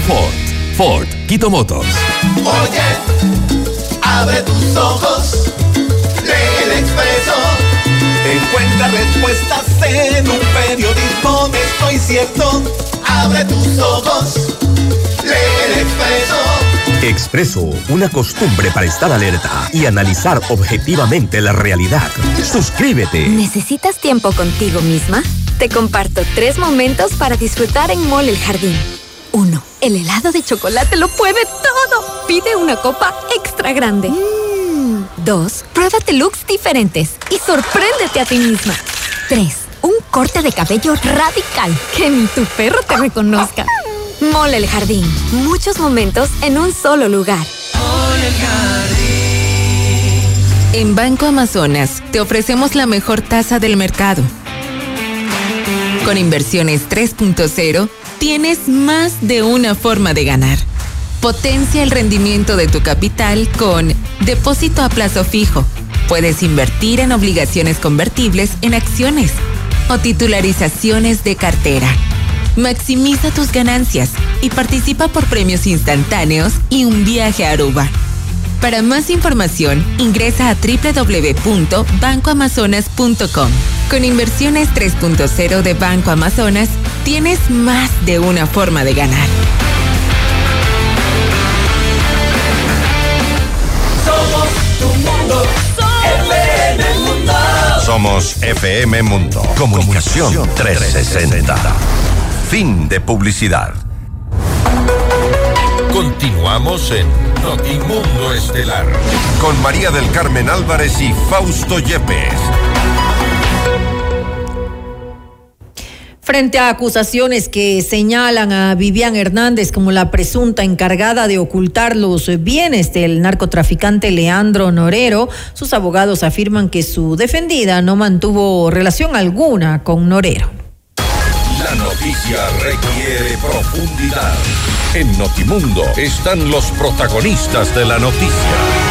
Ford. Ford Quito Motors. Oye, abre tus ojos, lee el expreso. Encuentra respuestas en un periodismo de estoy cierto. Abre tus ojos, lee el expreso. Expreso, una costumbre para estar alerta y analizar objetivamente la realidad. Suscríbete. ¿Necesitas tiempo contigo misma? Te comparto tres momentos para disfrutar en Mall El Jardín. 1. El helado de chocolate lo puede todo. Pide una copa extra grande. 2. Pruébate looks diferentes y sorpréndete a ti misma. 3. Un corte de cabello radical que ni tu perro te reconozca. Mole el Jardín. Muchos momentos en un solo lugar. En Banco Amazonas te ofrecemos la mejor tasa del mercado. Con inversiones 3.0 tienes más de una forma de ganar. Potencia el rendimiento de tu capital con depósito a plazo fijo. Puedes invertir en obligaciones convertibles en acciones o titularizaciones de cartera. Maximiza tus ganancias y participa por premios instantáneos y un viaje a Aruba. Para más información, ingresa a www.bancoamazonas.com. Con inversiones 3.0 de Banco Amazonas, tienes más de una forma de ganar. Somos tu mundo. FM Mundo. Somos FM Mundo. Comunicación 360. Fin de publicidad. Continuamos en Notimundo Estelar con María del Carmen Álvarez y Fausto Yepes. Frente a acusaciones que señalan a Vivian Hernández como la presunta encargada de ocultar los bienes del narcotraficante Leandro Norero, sus abogados afirman que su defendida no mantuvo relación alguna con Norero. La noticia requiere profundidad. En Notimundo están los protagonistas de la noticia.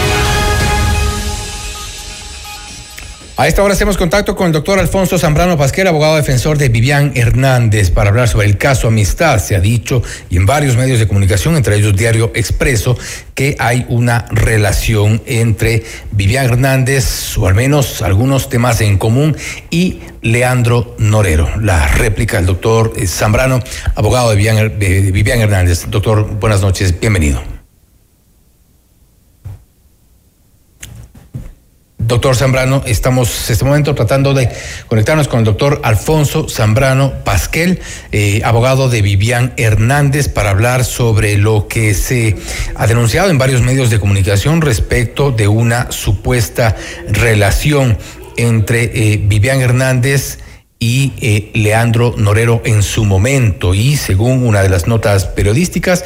A esta hora hacemos contacto con el doctor Alfonso Zambrano Pasquera, abogado defensor de Vivian Hernández, para hablar sobre el caso Amistad. Se ha dicho, y en varios medios de comunicación, entre ellos Diario Expreso, que hay una relación entre Vivian Hernández, o al menos algunos temas en común, y Leandro Norero. La réplica del doctor Zambrano, abogado de Vivian, de Vivian Hernández. Doctor, buenas noches, bienvenido. Doctor Zambrano, estamos en este momento tratando de conectarnos con el doctor Alfonso Zambrano Pasquel, eh, abogado de Vivian Hernández, para hablar sobre lo que se ha denunciado en varios medios de comunicación respecto de una supuesta relación entre eh, Vivian Hernández y eh, Leandro Norero en su momento y según una de las notas periodísticas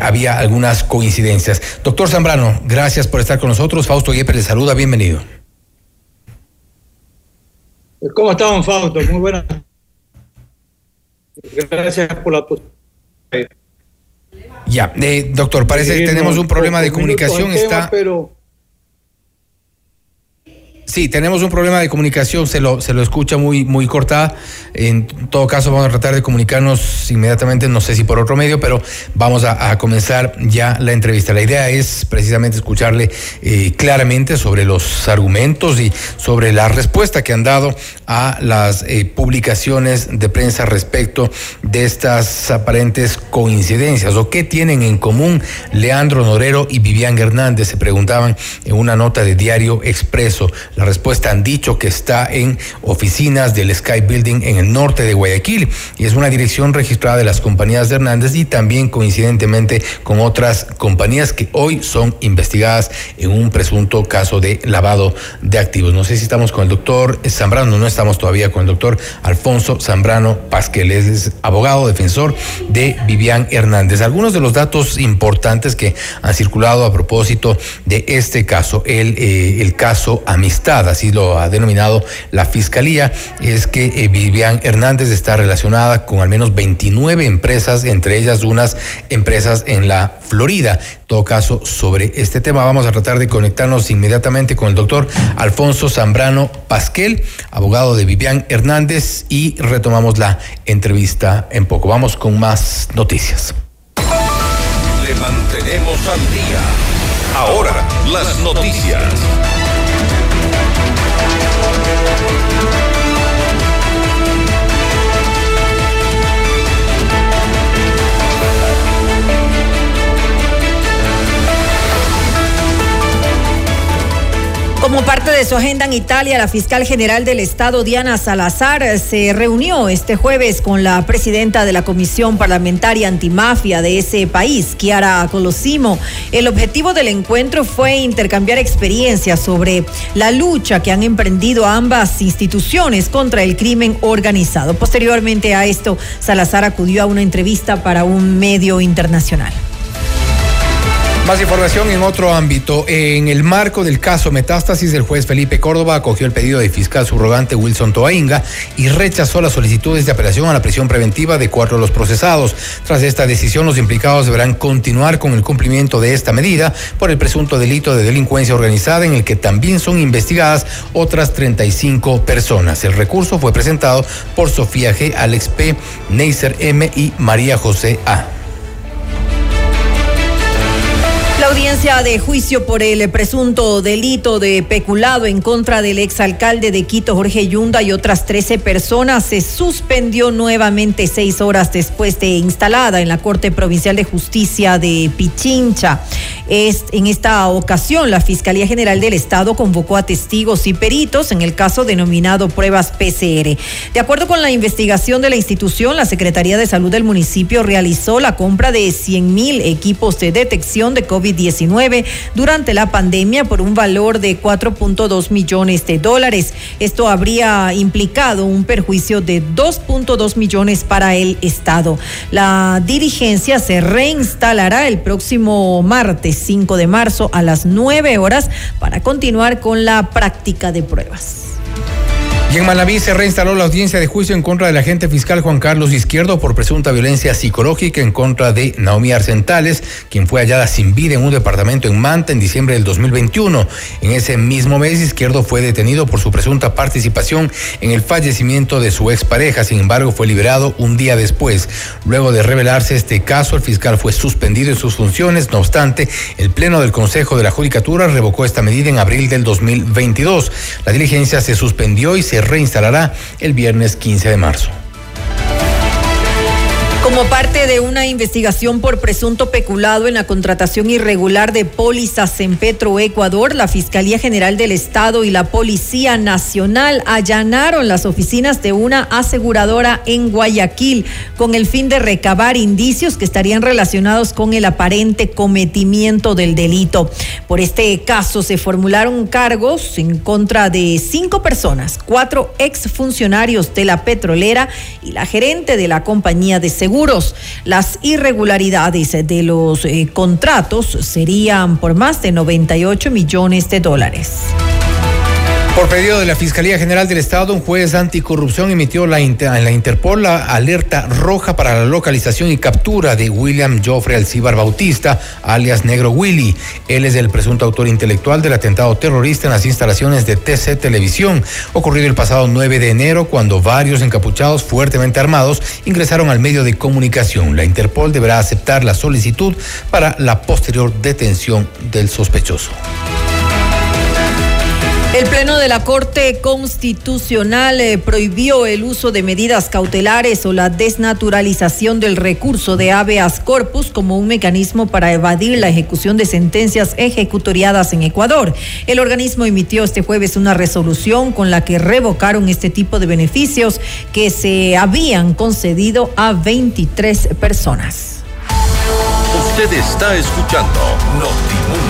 había algunas coincidencias. Doctor Zambrano, gracias por estar con nosotros. Fausto Yepes le saluda, bienvenido. ¿Cómo estamos, Fausto? Muy buenas. Gracias por la Ya, eh, doctor, parece que tenemos un problema de comunicación. Está. Pero Sí, tenemos un problema de comunicación, se lo, se lo escucha muy, muy cortada. En todo caso, vamos a tratar de comunicarnos inmediatamente, no sé si por otro medio, pero vamos a, comenzar ya la entrevista. La idea es precisamente escucharle eh, claramente sobre los argumentos y sobre la respuesta que han dado a las eh, publicaciones de prensa respecto de estas aparentes coincidencias o qué tienen en común Leandro Norero y Vivian Hernández, se preguntaban en una nota de Diario Expreso. La respuesta han dicho que está en oficinas del Sky Building en el norte de Guayaquil y es una dirección registrada de las compañías de Hernández y también coincidentemente con otras compañías que hoy son investigadas en un presunto caso de lavado de activos. No sé si estamos con el doctor Zambrano, no estamos todavía con el doctor Alfonso Zambrano Pasquel, es abogado defensor de Vivian Hernández. Algunos de los datos importantes que han circulado a propósito de este caso, el, eh, el caso Amistad así lo ha denominado la Fiscalía, es que eh, Vivian Hernández está relacionada con al menos 29 empresas, entre ellas unas empresas en la Florida. En todo caso, sobre este tema vamos a tratar de conectarnos inmediatamente con el doctor Alfonso Zambrano Pasquel, abogado de Vivian Hernández, y retomamos la entrevista en poco. Vamos con más noticias. Le mantenemos al día. Ahora, las noticias. Como parte de su agenda en Italia, la fiscal general del Estado, Diana Salazar, se reunió este jueves con la presidenta de la Comisión Parlamentaria Antimafia de ese país, Chiara Colosimo. El objetivo del encuentro fue intercambiar experiencias sobre la lucha que han emprendido ambas instituciones contra el crimen organizado. Posteriormente a esto, Salazar acudió a una entrevista para un medio internacional. Más información en otro ámbito. En el marco del caso Metástasis, el juez Felipe Córdoba acogió el pedido de fiscal subrogante Wilson Toainga y rechazó las solicitudes de apelación a la prisión preventiva de cuatro de los procesados. Tras esta decisión, los implicados deberán continuar con el cumplimiento de esta medida por el presunto delito de delincuencia organizada en el que también son investigadas otras 35 personas. El recurso fue presentado por Sofía G., Alex P., Neisser M. y María José A. audiencia de juicio por el presunto delito de peculado en contra del exalcalde de Quito, Jorge Yunda, y otras 13 personas se suspendió nuevamente seis horas después de instalada en la Corte Provincial de Justicia de Pichincha. Es, en esta ocasión, la Fiscalía General del Estado convocó a testigos y peritos en el caso denominado pruebas PCR. De acuerdo con la investigación de la institución, la Secretaría de Salud del municipio realizó la compra de 100 mil equipos de detección de COVID-19 durante la pandemia por un valor de 4.2 millones de dólares. Esto habría implicado un perjuicio de 2.2 millones para el Estado. La dirigencia se reinstalará el próximo martes 5 de marzo a las 9 horas para continuar con la práctica de pruebas. Y en Manaví se reinstaló la audiencia de juicio en contra del agente fiscal Juan Carlos Izquierdo por presunta violencia psicológica en contra de Naomi Arcentales, quien fue hallada sin vida en un departamento en Manta en diciembre del 2021. En ese mismo mes, Izquierdo fue detenido por su presunta participación en el fallecimiento de su expareja. Sin embargo, fue liberado un día después. Luego de revelarse este caso, el fiscal fue suspendido en sus funciones. No obstante, el Pleno del Consejo de la Judicatura revocó esta medida en abril del 2022. La diligencia se suspendió y se reinstalará el viernes 15 de marzo. Como parte de una investigación por presunto peculado en la contratación irregular de pólizas en Petroecuador, la Fiscalía General del Estado y la Policía Nacional allanaron las oficinas de una aseguradora en Guayaquil con el fin de recabar indicios que estarían relacionados con el aparente cometimiento del delito. Por este caso se formularon cargos en contra de cinco personas, cuatro exfuncionarios de la petrolera y la gerente de la compañía de seguridad seguros. Las irregularidades de los eh, contratos serían por más de 98 millones de dólares. Por pedido de la Fiscalía General del Estado, un juez anticorrupción emitió la en la Interpol la alerta roja para la localización y captura de William Joffrey Alcibar Bautista, alias Negro Willy. Él es el presunto autor intelectual del atentado terrorista en las instalaciones de TC Televisión, ocurrido el pasado 9 de enero cuando varios encapuchados fuertemente armados ingresaron al medio de comunicación. La Interpol deberá aceptar la solicitud para la posterior detención del sospechoso. El Pleno de la Corte Constitucional eh, prohibió el uso de medidas cautelares o la desnaturalización del recurso de habeas corpus como un mecanismo para evadir la ejecución de sentencias ejecutoriadas en Ecuador. El organismo emitió este jueves una resolución con la que revocaron este tipo de beneficios que se habían concedido a 23 personas. Usted está escuchando Notimundo.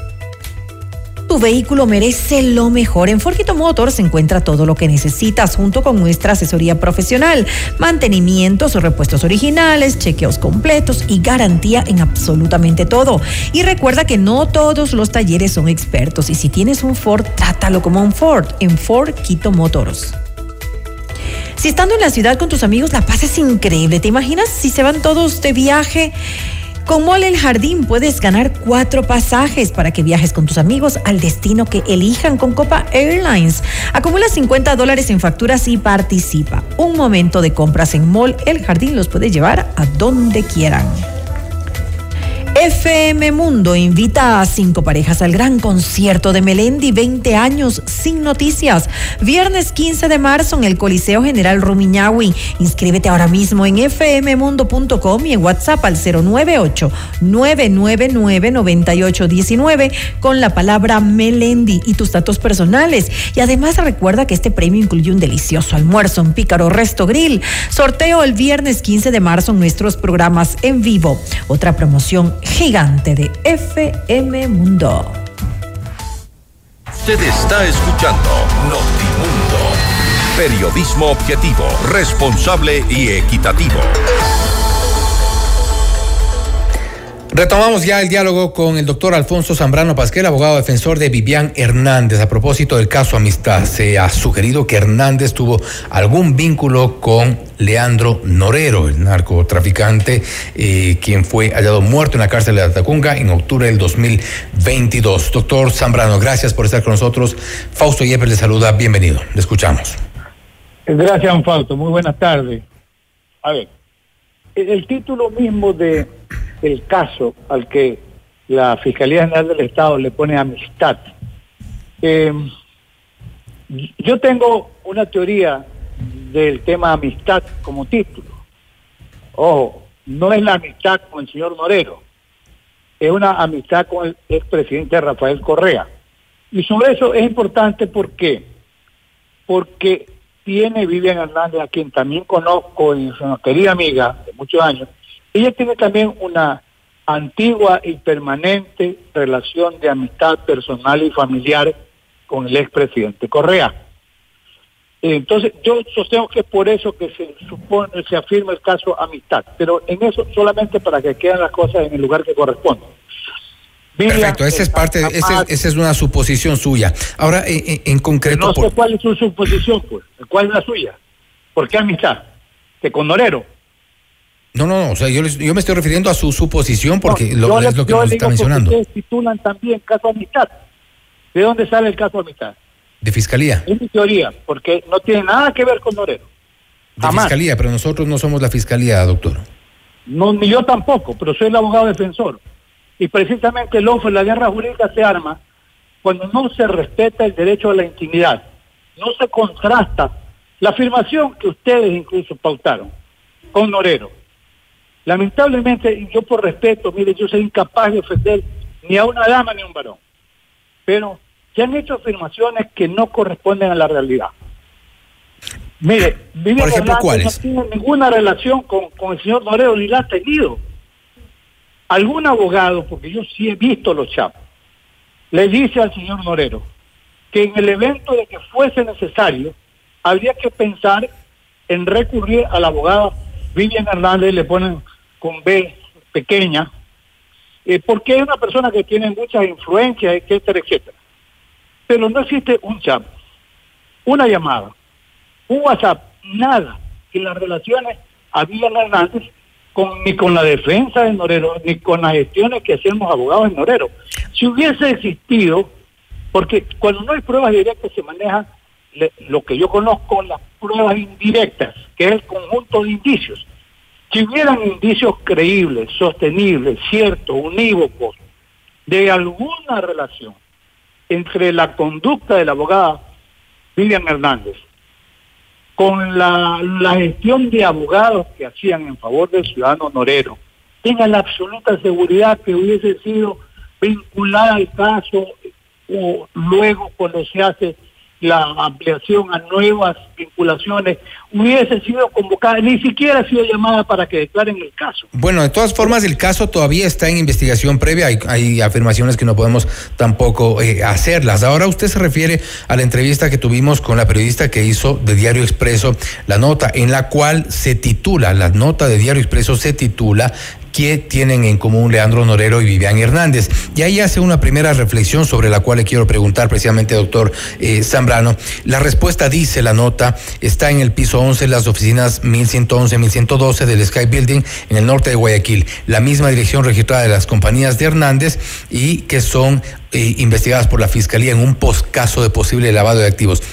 Tu vehículo merece lo mejor. En Forquito Motors encuentra todo lo que necesitas junto con nuestra asesoría profesional, mantenimientos repuestos originales, chequeos completos y garantía en absolutamente todo. Y recuerda que no todos los talleres son expertos y si tienes un Ford, trátalo como un Ford en Ford Quito Motors. Si estando en la ciudad con tus amigos la paz es increíble, ¿te imaginas si se van todos de viaje? Con Mole El Jardín puedes ganar cuatro pasajes para que viajes con tus amigos al destino que elijan con Copa Airlines. Acumula 50 dólares en facturas y participa. Un momento de compras en Mall El Jardín los puede llevar a donde quieran. FM Mundo invita a cinco parejas al gran concierto de Melendi, 20 años sin noticias. Viernes 15 de marzo en el Coliseo General Rumiñahui. Inscríbete ahora mismo en fmmundo.com y en WhatsApp al 098-999-9819 con la palabra Melendi y tus datos personales. Y además recuerda que este premio incluye un delicioso almuerzo en Pícaro Resto Grill. Sorteo el viernes 15 de marzo en nuestros programas en vivo. Otra promoción gigante de FM Mundo. Usted está escuchando Notimundo. Periodismo objetivo, responsable y equitativo. Retomamos ya el diálogo con el doctor Alfonso Zambrano Pasquel, abogado defensor de Vivian Hernández. A propósito del caso Amistad, se ha sugerido que Hernández tuvo algún vínculo con Leandro Norero, el narcotraficante, eh, quien fue hallado muerto en la cárcel de Atacunga en octubre del 2022. Doctor Zambrano, gracias por estar con nosotros. Fausto Yepes le saluda, bienvenido. Le escuchamos. Gracias, Fausto. Muy buenas tardes. A ver, el título mismo de el caso al que la Fiscalía General del Estado le pone amistad. Eh, yo tengo una teoría del tema amistad como título. Ojo, no es la amistad con el señor Norero, es una amistad con el expresidente Rafael Correa. Y sobre eso es importante ¿por qué? porque tiene Vivian Hernández, a quien también conozco y es una querida amiga muchos años, ella tiene también una antigua y permanente relación de amistad personal y familiar con el expresidente Correa. Entonces, yo sostengo que es por eso que se supone, se afirma el caso amistad, pero en eso solamente para que queden las cosas en el lugar que corresponde. Perfecto, esa es parte, esa, esa es una suposición suya. Ahora, en, en concreto... No sé cuál es su suposición, pues. ¿Cuál es la suya? ¿Por qué amistad? ¿Que con Norero? No, no, no, o sea, yo, yo me estoy refiriendo a su suposición porque lo, es lo que nos está mencionando. Ustedes titulan también caso amistad. ¿De dónde sale el caso amistad? De fiscalía. Es mi teoría, porque no tiene nada que ver con Norero. De fiscalía, pero nosotros no somos la fiscalía, doctor. No, ni yo tampoco, pero soy el abogado defensor. Y precisamente el OFE, la guerra jurídica se arma cuando no se respeta el derecho a la intimidad, no se contrasta la afirmación que ustedes incluso pautaron con Norero. Lamentablemente, yo por respeto, mire, yo soy incapaz de ofender ni a una dama ni a un varón, pero se han hecho afirmaciones que no corresponden a la realidad. Mire, ejemplo, ¿cuáles? no tiene ninguna relación con, con el señor Norero, ni la ha tenido algún abogado, porque yo sí he visto los chapos, le dice al señor Norero que en el evento de que fuese necesario, habría que pensar en recurrir a la abogada Vivian Hernández, le ponen con B pequeña, eh, porque es una persona que tiene muchas influencias, etcétera, etcétera. Pero no existe un chat, una llamada, un WhatsApp, nada. Y las relaciones a Vivian Hernández con, ni con la defensa de Norero, ni con las gestiones que hacemos abogados en Norero. Si hubiese existido, porque cuando no hay pruebas directas se maneja lo que yo conozco, las pruebas indirectas, que es el conjunto de indicios. Si hubieran indicios creíbles, sostenibles, ciertos, unívocos, de alguna relación entre la conducta de la abogada Vivian Hernández con la, gestión de abogados que hacían en favor del ciudadano Norero, tenga la absoluta seguridad que hubiese sido vinculada al caso o luego cuando se hace la ampliación a nuevas vinculaciones, hubiese sido convocada, ni siquiera ha sido llamada para que declaren el caso. Bueno, de todas formas, el caso todavía está en investigación previa, hay, afirmaciones que no podemos tampoco eh, hacerlas. Ahora usted se refiere a la entrevista que tuvimos con la periodista que hizo de Diario Expreso la nota, en la cual se titula, la nota de Diario Expreso se titula ¿Qué tienen en común Leandro Norero y Vivian Hernández. Y ahí hace una primera reflexión sobre la cual le quiero preguntar precisamente, doctor eh, Zambrano. La respuesta dice la nota, está en el piso 11, las oficinas 1111, 1112 del Sky Building en el norte de Guayaquil. La misma dirección registrada de las compañías de Hernández y que son eh, investigadas por la Fiscalía en un poscaso de posible lavado de activos.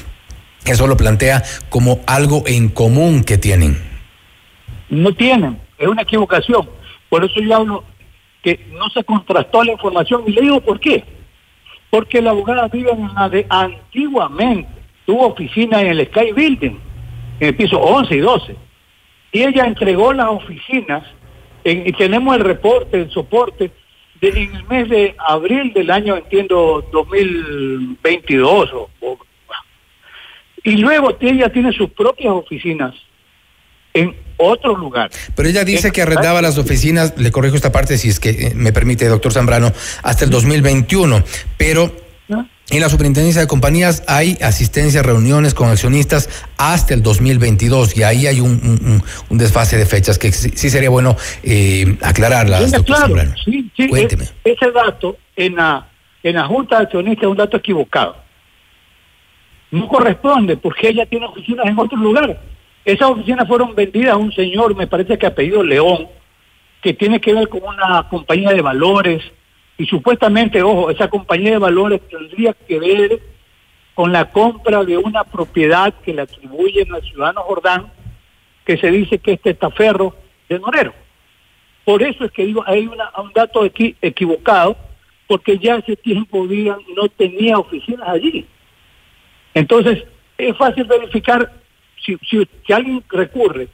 Eso lo plantea como algo en común que tienen. No tienen, es una equivocación por eso yo hablo que no se contrastó la información y le digo por qué. Porque la abogada vive en la de antiguamente tuvo oficina en el Sky Building, en el piso 11 y 12. Y ella entregó las oficinas y tenemos el reporte, el soporte, de, en el mes de abril del año, entiendo, 2022. y luego ella tiene sus propias oficinas en otro lugar. Pero ella dice que arrendaba las oficinas, le corrijo esta parte si es que eh, me permite, doctor Zambrano, hasta el 2021, pero en la superintendencia de compañías hay asistencia reuniones con accionistas hasta el 2022 y ahí hay un, un, desfase de fechas que sí, sería bueno eh, aclararlas, doctor Zambrano. Sí, sí, Cuénteme. ese dato en la, en la Junta de Accionistas es un dato equivocado. No corresponde porque ella tiene oficinas en otro lugar. Esas oficinas fueron vendidas a un señor, me parece que apellido León, que tiene que ver con una compañía de valores y supuestamente, ojo, esa compañía de valores tendría que ver con la compra de una propiedad que le atribuyen al ciudadano Jordán, que se dice que es testaferro de Norero. Por eso es que digo, hay una, un dato aquí equivocado, porque ya ese tiempo no tenía oficinas allí. Entonces, es fácil verificar si, si, alguien recurre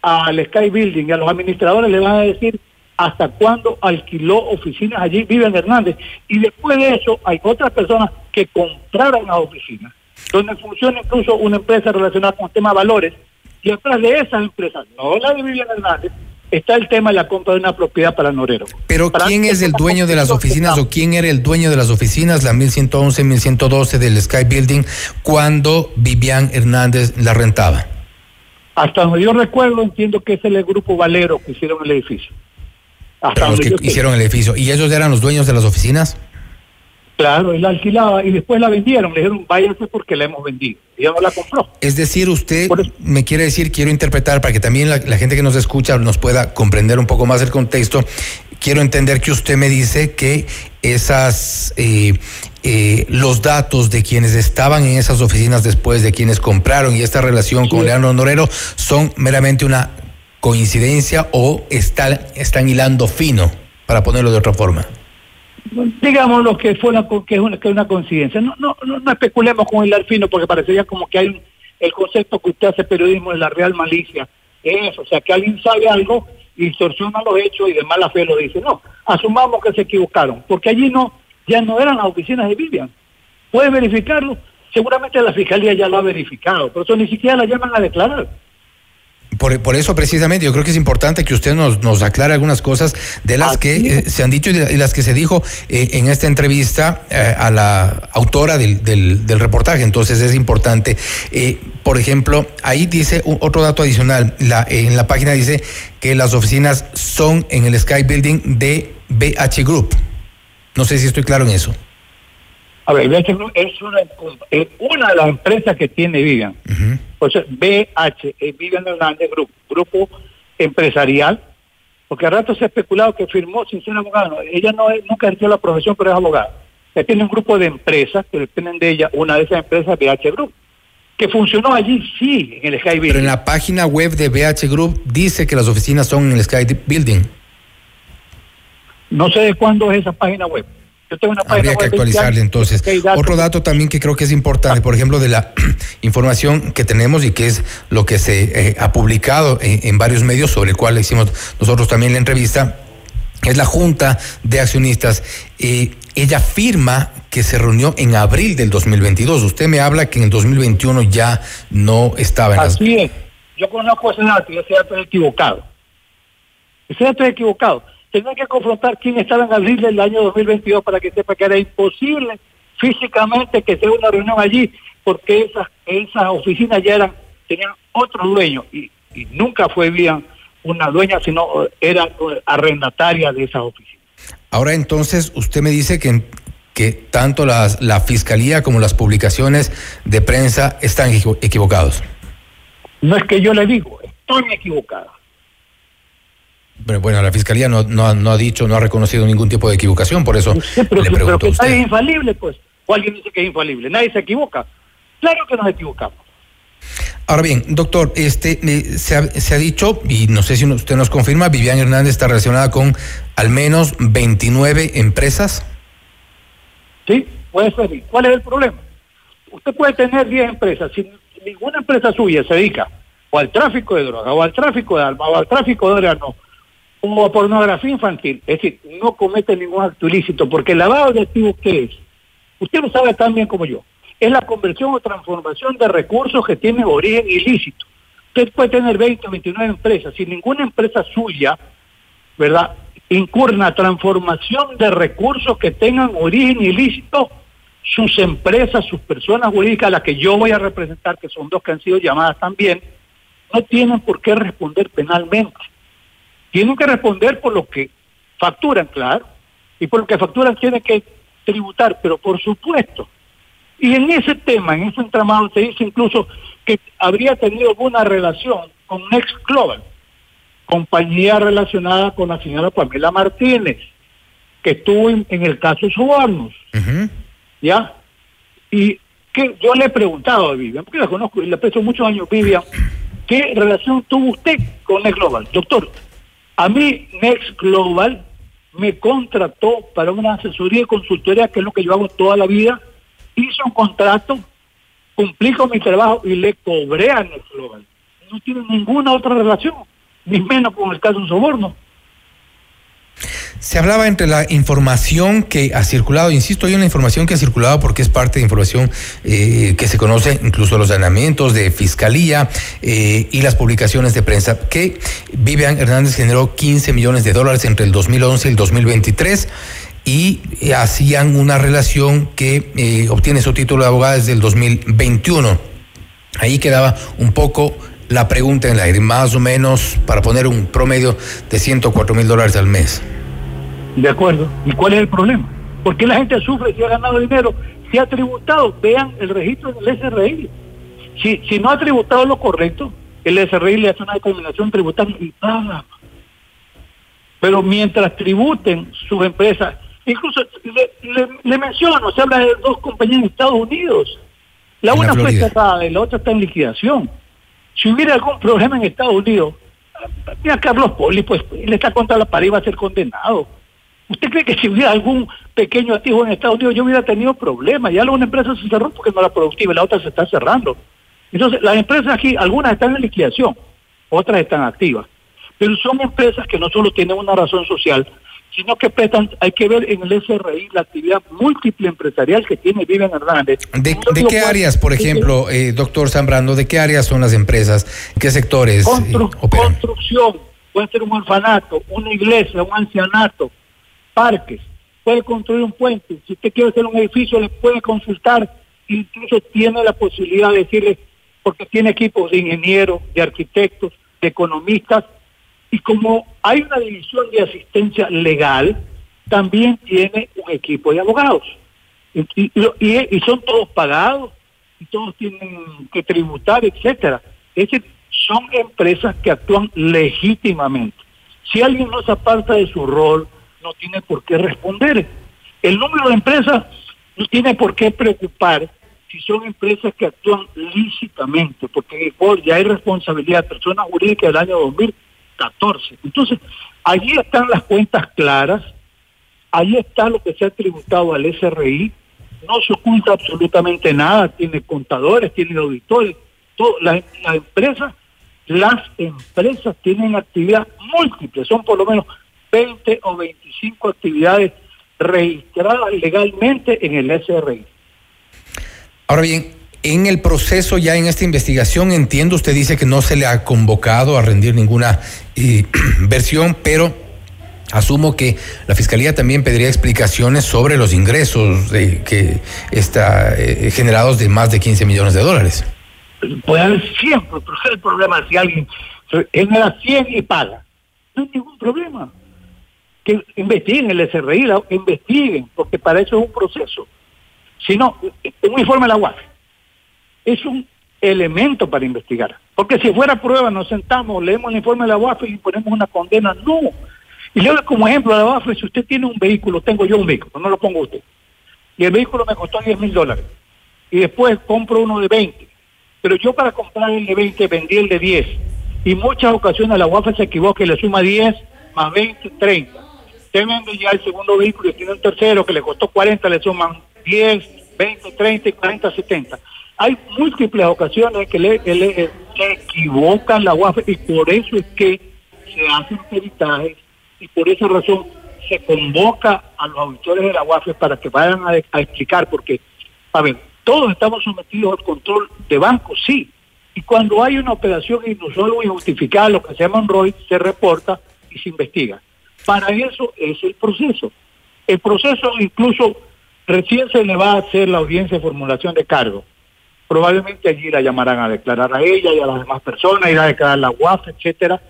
al Sky Building y a los administradores le van a decir hasta cuándo alquiló oficinas allí Vivian Hernández. Y después de eso hay otras personas que compraron las oficinas. donde funciona incluso una empresa relacionada con el tema de valores, y atrás de esas empresas, no la de Vivian Hernández, está el tema de la compra de una propiedad para Norero. Pero ¿quién es el dueño de las oficinas o quién era el dueño de las oficinas, la 1111, 1112 del Sky Building, cuando Vivian Hernández la rentaba? Hasta donde yo recuerdo, entiendo que es el grupo Valero que hicieron el edificio. Hasta los que hicieron el edificio. ¿Y ellos eran los dueños de las oficinas? Claro, él la alquilaba y después la vendieron. Le dijeron, váyanse porque la hemos vendido. Ella no la compró. Es decir, usted me quiere decir, quiero interpretar para que también la, gente que nos escucha nos pueda comprender un poco más el contexto. Quiero entender que usted me dice que esas eh, eh, los datos de quienes estaban en esas oficinas después, de quienes compraron y esta relación con Leandro Norero son meramente una coincidencia o están, están hilando fino, para ponerlo de otra forma digamos lo que fue una, que es una, que es una coincidencia. No, no, no, especulemos con el fino porque parecería como que hay el concepto que usted hace periodismo de la real malicia. eso, o sea, que alguien sabe algo, distorsiona los hechos y de mala fe lo dice. No, asumamos que se equivocaron, porque allí no, ya no eran las oficinas de Vivian. ¿Puede verificarlo? Seguramente la fiscalía ya lo ha verificado, pero eso ni siquiera la llaman a declarar. Por, eso precisamente yo creo que es importante que usted nos, nos aclare algunas cosas de las que eh, se han dicho y las que se dijo eh, en esta entrevista eh, a la autora del, del, reportaje. Entonces es importante. por ejemplo, ahí dice otro dato adicional. La, en la página dice que las oficinas son en el Sky Building de BH Group. No sé si estoy claro en eso. A ver, BH Group es una, una de las empresas que tiene Vivian. Pues BH, eh, Vivian Hernández Group, grupo empresarial, porque a rato se ha especulado que firmó sin ser abogado. Ella no nunca ejerció la profesión, pero es abogada. Ella tiene un grupo de empresas que dependen de ella, una de esas empresas, BH Group, que funcionó allí, sí, en el Sky Building. Pero en la página web de BH Group dice que las oficinas son en el Sky Building. No sé de cuándo es esa página web. Habría que actualizarle entonces. Otro dato también que creo que es importante, por ejemplo, de la información que tenemos y que es lo que se eh, ha publicado en, varios medios, sobre el cual hicimos nosotros también la entrevista, es la Junta de Accionistas. Eh, ella afirma que se reunió en abril del 2022. Usted me habla que en el 2021 ya no estaba en Así es. Yo conozco ese dato y ese dato es equivocado. Ese dato es equivocado tenía que confrontar quién estaba en abril del año 2022 para que sepa que era imposible físicamente que sea una reunión allí, porque esas, esas oficinas ya eran, tenían otro dueño y, nunca fue bien una dueña, sino era arrendataria de esas oficinas. Ahora entonces usted me dice que, que tanto las, la fiscalía como las publicaciones de prensa están equivocados. No es que yo le digo, estoy equivocada. Pero bueno, la fiscalía no, no, no, ha dicho, no ha reconocido ningún tipo de equivocación, por eso pero, le pregunto pero que es infalible, pues. O alguien dice que es infalible. Nadie se equivoca. Claro que nos equivocamos. Ahora bien, doctor, este eh, se, ha, se, ha, dicho, y no sé si usted nos confirma, Vivian Hernández está relacionada con al menos 29 empresas. Sí, puede ser. ¿Cuál es el problema? Usted puede tener 10 empresas. Si ninguna empresa suya se dedica o al tráfico de drogas, o al tráfico de armas, o al tráfico de órganos, como pornografía infantil, es decir, no comete ningún acto ilícito, porque el lavado de activos, ¿qué es? Usted lo sabe tan bien como yo. Es la conversión o transformación de recursos que tienen origen ilícito. Usted puede tener 20 o 29 empresas. Si ninguna empresa suya, ¿verdad?, incurre en la transformación de recursos que tengan origen ilícito, sus empresas, sus personas jurídicas, las que yo voy a representar, que son dos que han sido llamadas también, no tienen por qué responder penalmente tienen que responder por lo que facturan, claro, y por lo que facturan tienen que tributar, pero por supuesto. Y en ese tema, en ese entramado, se dice incluso que habría tenido una relación con Next Global, compañía relacionada con la señora Pamela Martínez, que estuvo en, el caso Subarnos, ¿ya? Y que yo le he preguntado a Vivian, porque la conozco y le aprecio muchos años, Vivian, ¿qué relación tuvo usted con Next Global? Doctor, a mí Next Global me contrató para una asesoría y consultoría, que es lo que yo hago toda la vida. Hice un contrato, cumplí con mi trabajo y le cobré a Next Global. No tiene ninguna otra relación, ni menos con el caso de soborno. Se hablaba entre la información que ha circulado, insisto, hay una información que ha circulado porque es parte de información eh, que se conoce, incluso los allanamientos de fiscalía eh, y las publicaciones de prensa, que Vivian Hernández generó 15 millones de dólares entre el 2011 y el 2023 y eh, hacían una relación que obtiene su título de abogada desde el 2021. Ahí quedaba un poco la pregunta en el aire, más o menos para poner un promedio de 104 mil dólares al mes. De acuerdo. ¿Y cuál es el problema? ¿Por qué la gente sufre si ha ganado dinero? Si ha tributado, vean el registro del SRI. Si, si no ha tributado lo correcto, el SRI le hace una determinación tributaria y paga. Pero mientras tributen sus empresas, incluso le, menciono, se habla de dos compañías en Estados Unidos. La una fue cerrada y la otra está en liquidación. Si hubiera algún problema en Estados Unidos, mira Carlos Poli, pues él está contra la pared y va a ser condenado. ¿Usted cree que si hubiera algún pequeño activo en Estados Unidos yo hubiera tenido problemas? Ya una empresa se cerró porque no era productiva y la otra se está cerrando. Entonces, las empresas aquí, algunas están en liquidación, otras están activas. Pero son empresas que no solo tienen una razón social, sino que prestan, hay que ver en el SRI la actividad múltiple empresarial que tiene Vivian Hernández. ¿De, qué áreas, por ejemplo, eh, doctor Zambrano, de qué áreas son las empresas? ¿Qué sectores eh, Construcción, puede ser un orfanato, una iglesia, un ancianato, parques, puede construir un puente, si usted quiere hacer un edificio le puede consultar, incluso tiene la posibilidad de decirle, porque tiene equipos de ingenieros, de arquitectos, de economistas, y como hay una división de asistencia legal, también tiene un equipo de abogados. Y, y, son todos pagados, y todos tienen que tributar, etcétera. Es son empresas que actúan legítimamente. Si alguien no se aparta de su rol, no tiene por qué responder. El número de empresas no tiene por qué preocupar si son empresas que actúan lícitamente, porque ya hay responsabilidad de personas jurídicas del año 2014. Entonces, allí están las cuentas claras, ahí está lo que se ha tributado al SRI, no se oculta absolutamente nada, tiene contadores, tiene auditores, todo, las, las empresas, las empresas tienen actividad múltiple, son por lo menos 20 o 25 actividades registradas legalmente en el SRI. Ahora bien, en el proceso, ya en esta investigación, entiendo, usted dice que no se le ha convocado a rendir ninguna eh, versión, pero asumo que la Fiscalía también pediría explicaciones sobre los ingresos de, que está eh, generados de más de 15 millones de dólares. Puede haber siempre, el problema si alguien genera 100 y paga. No hay ningún problema que investiguen el SRI, investiguen, porque para eso es un proceso. Si no, un informe de la UAF es un elemento para investigar. Porque si fuera prueba, nos sentamos, leemos el informe de la UAF y ponemos una condena. No. Y le doy como ejemplo a la UAF, si usted tiene un vehículo, tengo yo un vehículo, no lo pongo usted. Y el vehículo me costó 10 mil dólares. Y después compro uno de 20. Pero yo para comprar el de 20 vendí el de 10. Y muchas ocasiones la UAF se equivoca y le suma 10 más 20, 30 usted vende ya el segundo vehículo y tiene un tercero que le costó 40, le suman 10, 20, 30 y 40, 70. Hay múltiples ocasiones que le, le, equivocan la UAF y por eso es que se hacen peritajes y por esa razón se convoca a los auditores de la UAF para que vayan a, explicar, porque, a ver, todos estamos sometidos al control de bancos, sí, y cuando hay una operación inusual o injustificada, lo que se llama un ROI, se reporta y se investiga. Para eso es el proceso. El proceso incluso recién se le va a hacer la audiencia de formulación de cargo. Probablemente allí la llamarán a declarar a ella y a las demás personas, irá a declarar la UAF, etcétera.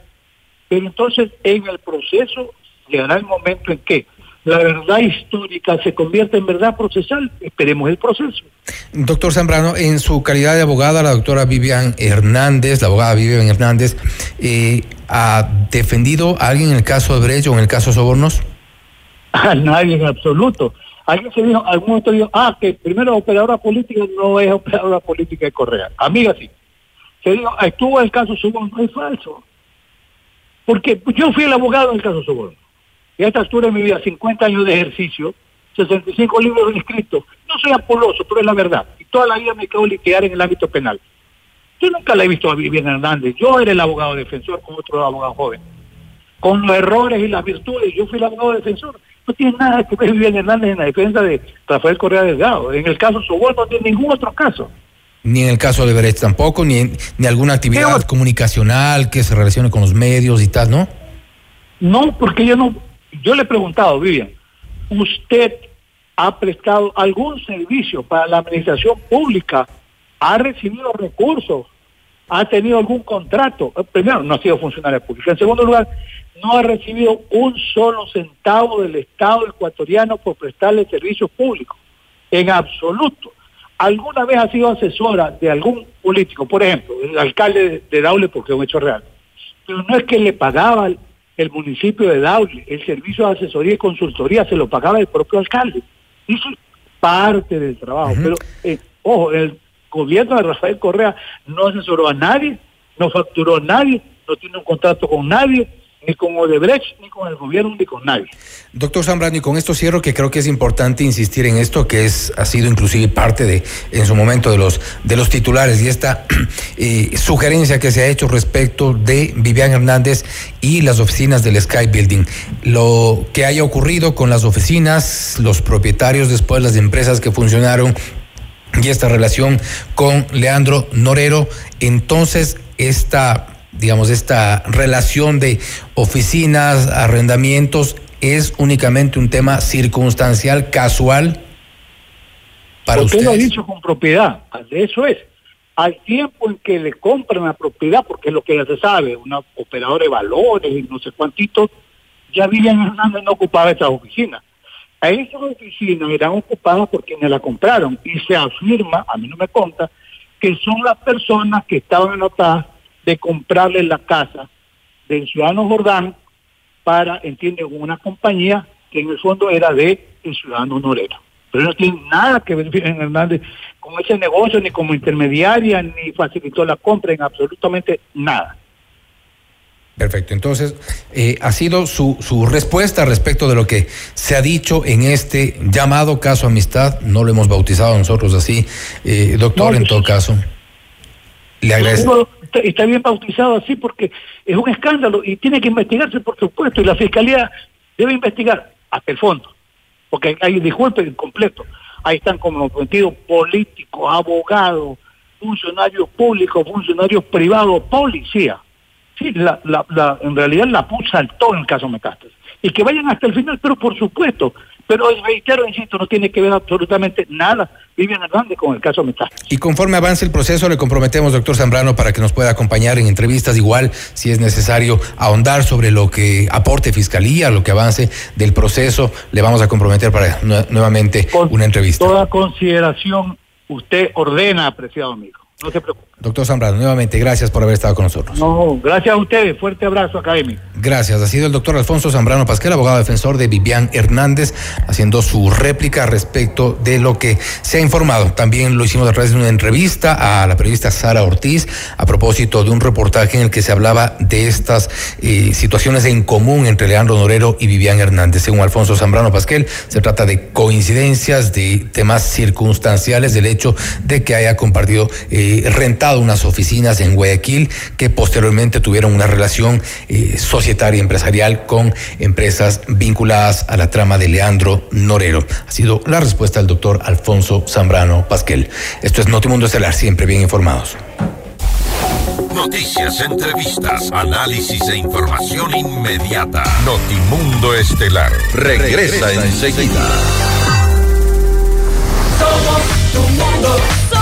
Pero entonces en el proceso llegará el momento en que la verdad histórica se convierte en verdad procesal. Esperemos el proceso. Doctor Zambrano, en su calidad de abogada, la doctora Vivian Hernández, la abogada Vivian Hernández, eh, ¿ha defendido a alguien en el caso de Brecht o en el caso de Sobornos? A nadie en absoluto. Alguien se dijo, algún otro dijo, ah, que primero operadora política no es operadora política de Correa. Amiga, sí. Se dijo, ah, estuvo el caso Sobornos, no es falso. Porque yo fui el abogado en el caso Sobornos. Y a esta altura de mi vida, 50 años de ejercicio, 65 libros escritos. No soy apoloso, pero es la verdad. Y toda la vida me quedo liquidar en el ámbito penal. Yo nunca la he visto a Viviana Hernández. Yo era el abogado defensor con otro abogado joven. con los errores y las virtudes. Yo fui el abogado defensor. No tiene nada que ver Vivian Hernández en la defensa de Rafael Correa Delgado. En el caso Sobol no tiene ningún otro caso. Ni en el caso de Brecht tampoco, ni, en, ni alguna actividad comunicacional que se relacione con los medios y tal, ¿no? No, porque yo no, yo le he preguntado, Vivian, ¿usted ha prestado algún servicio para la administración pública? ¿Ha recibido recursos? ¿Ha tenido algún contrato? Eh, primero, no ha sido funcionario público. En segundo lugar, no ha recibido un solo centavo del Estado ecuatoriano por prestarle servicios públicos. En absoluto. Alguna vez ha sido asesora de algún político, por ejemplo, el alcalde de Daule, porque es un hecho real, pero no es que le pagaba el municipio de Daule, el servicio de asesoría y consultoría se lo pagaba el propio alcalde. Eso es parte del trabajo, pero eh, ojo, el gobierno de Rafael Correa no asesoró a nadie, no facturó a nadie, no tiene un contrato con nadie, ni con Odebrecht, ni con el gobierno, ni con nadie. Doctor Zambrano, y con esto cierro que creo que es importante insistir en esto, que es, ha sido inclusive parte de, en su momento, de los, de los titulares y esta eh, sugerencia que se ha hecho respecto de Vivian Hernández y las oficinas del Sky Building. Lo que haya ocurrido con las oficinas, los propietarios después, las empresas que funcionaron y esta relación con Leandro Norero, entonces esta digamos, esta relación de oficinas, arrendamientos, es únicamente un tema circunstancial, casual para usted. Usted lo ha dicho con propiedad, de eso es. Al tiempo en que le compran la propiedad, porque es lo que ya se sabe, una operadora de valores y no sé cuántitos, ya Vivian Hernández no ocupaba esas oficinas. A esas oficinas eran ocupadas por quienes la compraron y se afirma, a mí no me conta, que son las personas que estaban anotadas de comprarle la casa del ciudadano Jordán para, entiende, una compañía que en el fondo era de el ciudadano Norero. Pero no tiene nada que ver Hernández con ese negocio, ni como intermediaria, ni facilitó la compra, en absolutamente nada. Perfecto, entonces eh, ha sido su, su respuesta respecto de lo que se ha dicho en este llamado caso amistad, no lo hemos bautizado nosotros así, eh, doctor, en todo caso. Le agradezco está, bien bautizado así porque es un escándalo y tiene que investigarse, por supuesto, y la Fiscalía debe investigar hasta el fondo, porque hay, disculpen, completo. Ahí están como cometidos políticos, abogados, funcionarios públicos, funcionarios privados, policía. Sí, la, la, la, en realidad la PUS saltó en el caso Metástasis. Y que vayan hasta el final, pero por supuesto, pero reitero, insisto, no tiene que ver absolutamente nada Vivian Hernández con el caso Metástasis. Y conforme avance el proceso, le comprometemos, doctor Zambrano, para que nos pueda acompañar en entrevistas, igual si es necesario ahondar sobre lo que aporte Fiscalía, lo que avance del proceso, le vamos a comprometer para nuevamente una entrevista. Toda consideración usted ordena, apreciado amigo. No se preocupe. Doctor Zambrano, nuevamente gracias por haber estado con nosotros. No, gracias a ustedes. Fuerte abrazo académico. Gracias. Ha sido el doctor Alfonso Zambrano Pasquel, abogado defensor de Vivian Hernández, haciendo su réplica respecto de lo que se ha informado. También lo hicimos a través de una entrevista a la periodista Sara Ortiz a propósito de un reportaje en el que se hablaba de estas eh, situaciones en común entre Leandro Norero y Vivian Hernández. Según Alfonso Zambrano Pasquel, se trata de coincidencias, de temas circunstanciales, del hecho de que haya compartido, eh, rentado unas oficinas en Guayaquil que posteriormente tuvieron una relación eh, societaria empresarial con empresas vinculadas a la trama de Leandro Norero. Ha sido la respuesta del doctor Alfonso Zambrano Pasquel. Esto es Notimundo Estelar, siempre bien informados. Noticias, entrevistas, análisis e información inmediata. Notimundo Estelar regresa, enseguida. Somos tu mundo.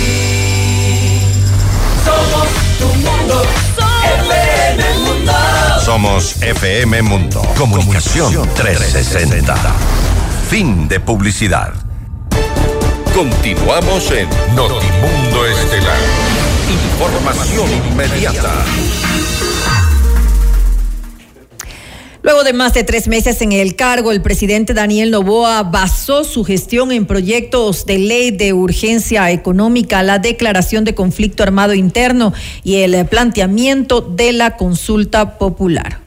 Somos FM Mundo. Comunicación 360. Fin de publicidad. Continuamos en Notimundo Estelar. Información inmediata. Luego de más de tres meses en el cargo, el presidente Daniel Novoa basó su gestión en proyectos de ley de urgencia económica, la declaración de conflicto armado interno y el planteamiento de la consulta popular.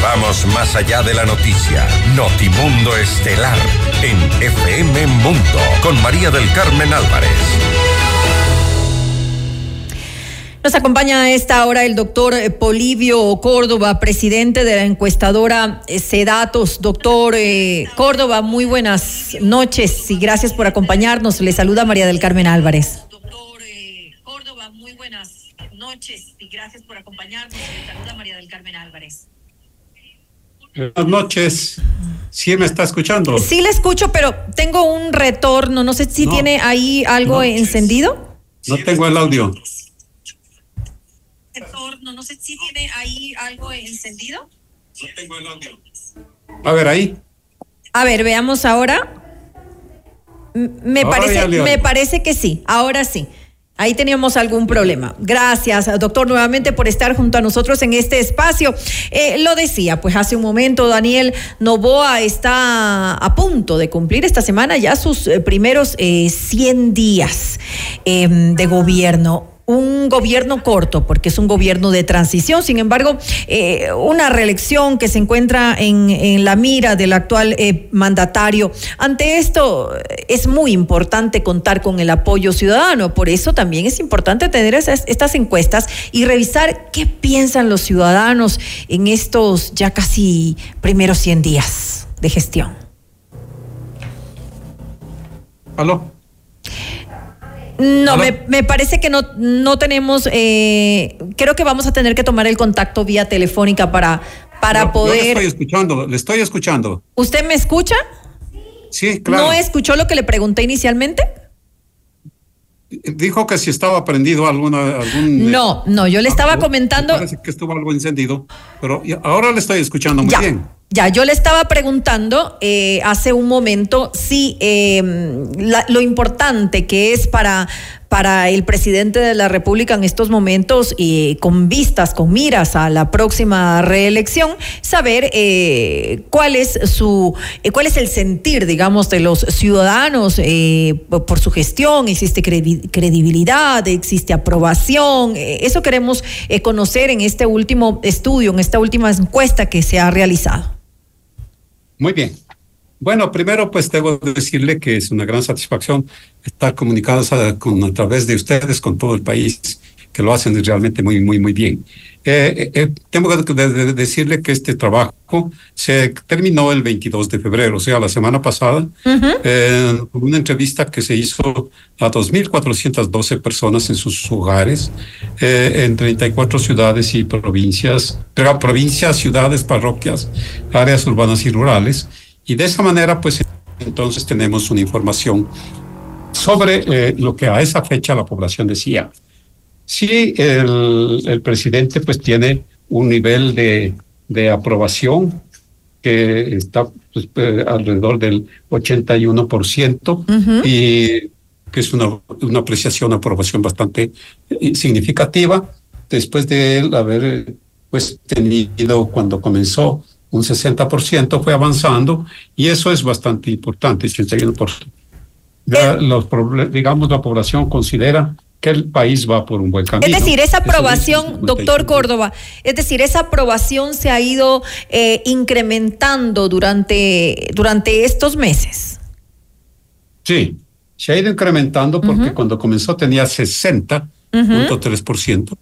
Vamos más allá de la noticia. Notimundo Estelar en FM Mundo con María del Carmen Álvarez. Nos acompaña a esta hora el doctor Polivio Córdoba, presidente de la encuestadora Sedatos. Doctor eh, Córdoba, muy buenas noches y gracias por acompañarnos. Le saluda María del Carmen Álvarez. Doctor eh, Córdoba, muy buenas noches y gracias por acompañarnos. Le saluda María del Carmen Álvarez. Buenas noches. ¿Sí me está escuchando? Sí le escucho, pero tengo un retorno. No sé si No. tiene ahí algo encendido. No tengo el audio. Retorno, no sé si tiene ahí algo encendido. No tengo el audio. A ver, ahí. A ver, veamos ahora. Me Ahora parece, me parece que sí. Ahora sí. Ahí teníamos algún problema. Gracias, doctor, nuevamente por estar junto a nosotros en este espacio. Eh, lo decía, pues hace un momento, Daniel Novoa está a punto de cumplir esta semana ya sus eh, primeros eh, 100 días eh, de gobierno un gobierno corto, porque es un gobierno de transición, sin embargo, eh, una reelección que se encuentra en, la mira del actual eh, mandatario. Ante esto, es muy importante contar con el apoyo ciudadano, por eso también es importante tener estas encuestas y revisar qué piensan los ciudadanos en estos ya casi primeros 100 días de gestión. ¿Aló? No, me, me parece que no, no tenemos, eh, creo que vamos a tener que tomar el contacto vía telefónica para, para Yo- Yo le poder... estoy escuchando, le estoy escuchando. ¿Usted me escucha? Sí, claro. ¿No escuchó lo que le pregunté inicialmente? Dijo que si estaba prendido alguna, algún. No, no, yo le estaba comentando... Parece que estuvo algo encendido, pero ahora le estoy escuchando muy Ya. bien. Ya, yo le estaba preguntando eh, hace un momento si eh, la- lo importante que es para, para el presidente de la República en estos momentos y con vistas, con miras a la próxima reelección, saber eh, cuál es su, eh, cuál es el sentir, digamos, de los ciudadanos eh, por, su gestión. Existe credi- credibilidad, existe aprobación. eh, eso queremos eh, conocer en este último estudio, en esta última encuesta que se ha realizado. Muy bien. Bueno, primero pues debo decirle que es una gran satisfacción estar comunicados a, con, a través de ustedes con todo el país, que lo hacen realmente muy, muy, muy bien. Eh, eh, tengo que de- de- decirle que este trabajo se terminó el 22 de febrero, o sea, la semana pasada, eh, una entrevista que se hizo a 2.412 personas en sus hogares, eh, en 34 ciudades y provincias, pero provincias, ciudades, parroquias, áreas urbanas y rurales. Y de esa manera, pues entonces tenemos una información sobre eh, lo que a esa fecha la población decía. Sí, el, el presidente pues tiene un nivel de, de aprobación que está pues, eh, alrededor del 81% y que es una, una apreciación, una aprobación bastante eh, significativa después de él haber pues tenido cuando comenzó un 60%, fue avanzando y eso es bastante importante, 81%. Ya los proble- digamos, la población considera que el país va por un buen camino. Es decir, esa aprobación, doctor Córdoba, es decir, esa aprobación se ha ido eh, incrementando durante, durante estos meses. Sí, se ha ido incrementando porque cuando comenzó tenía 60.3%,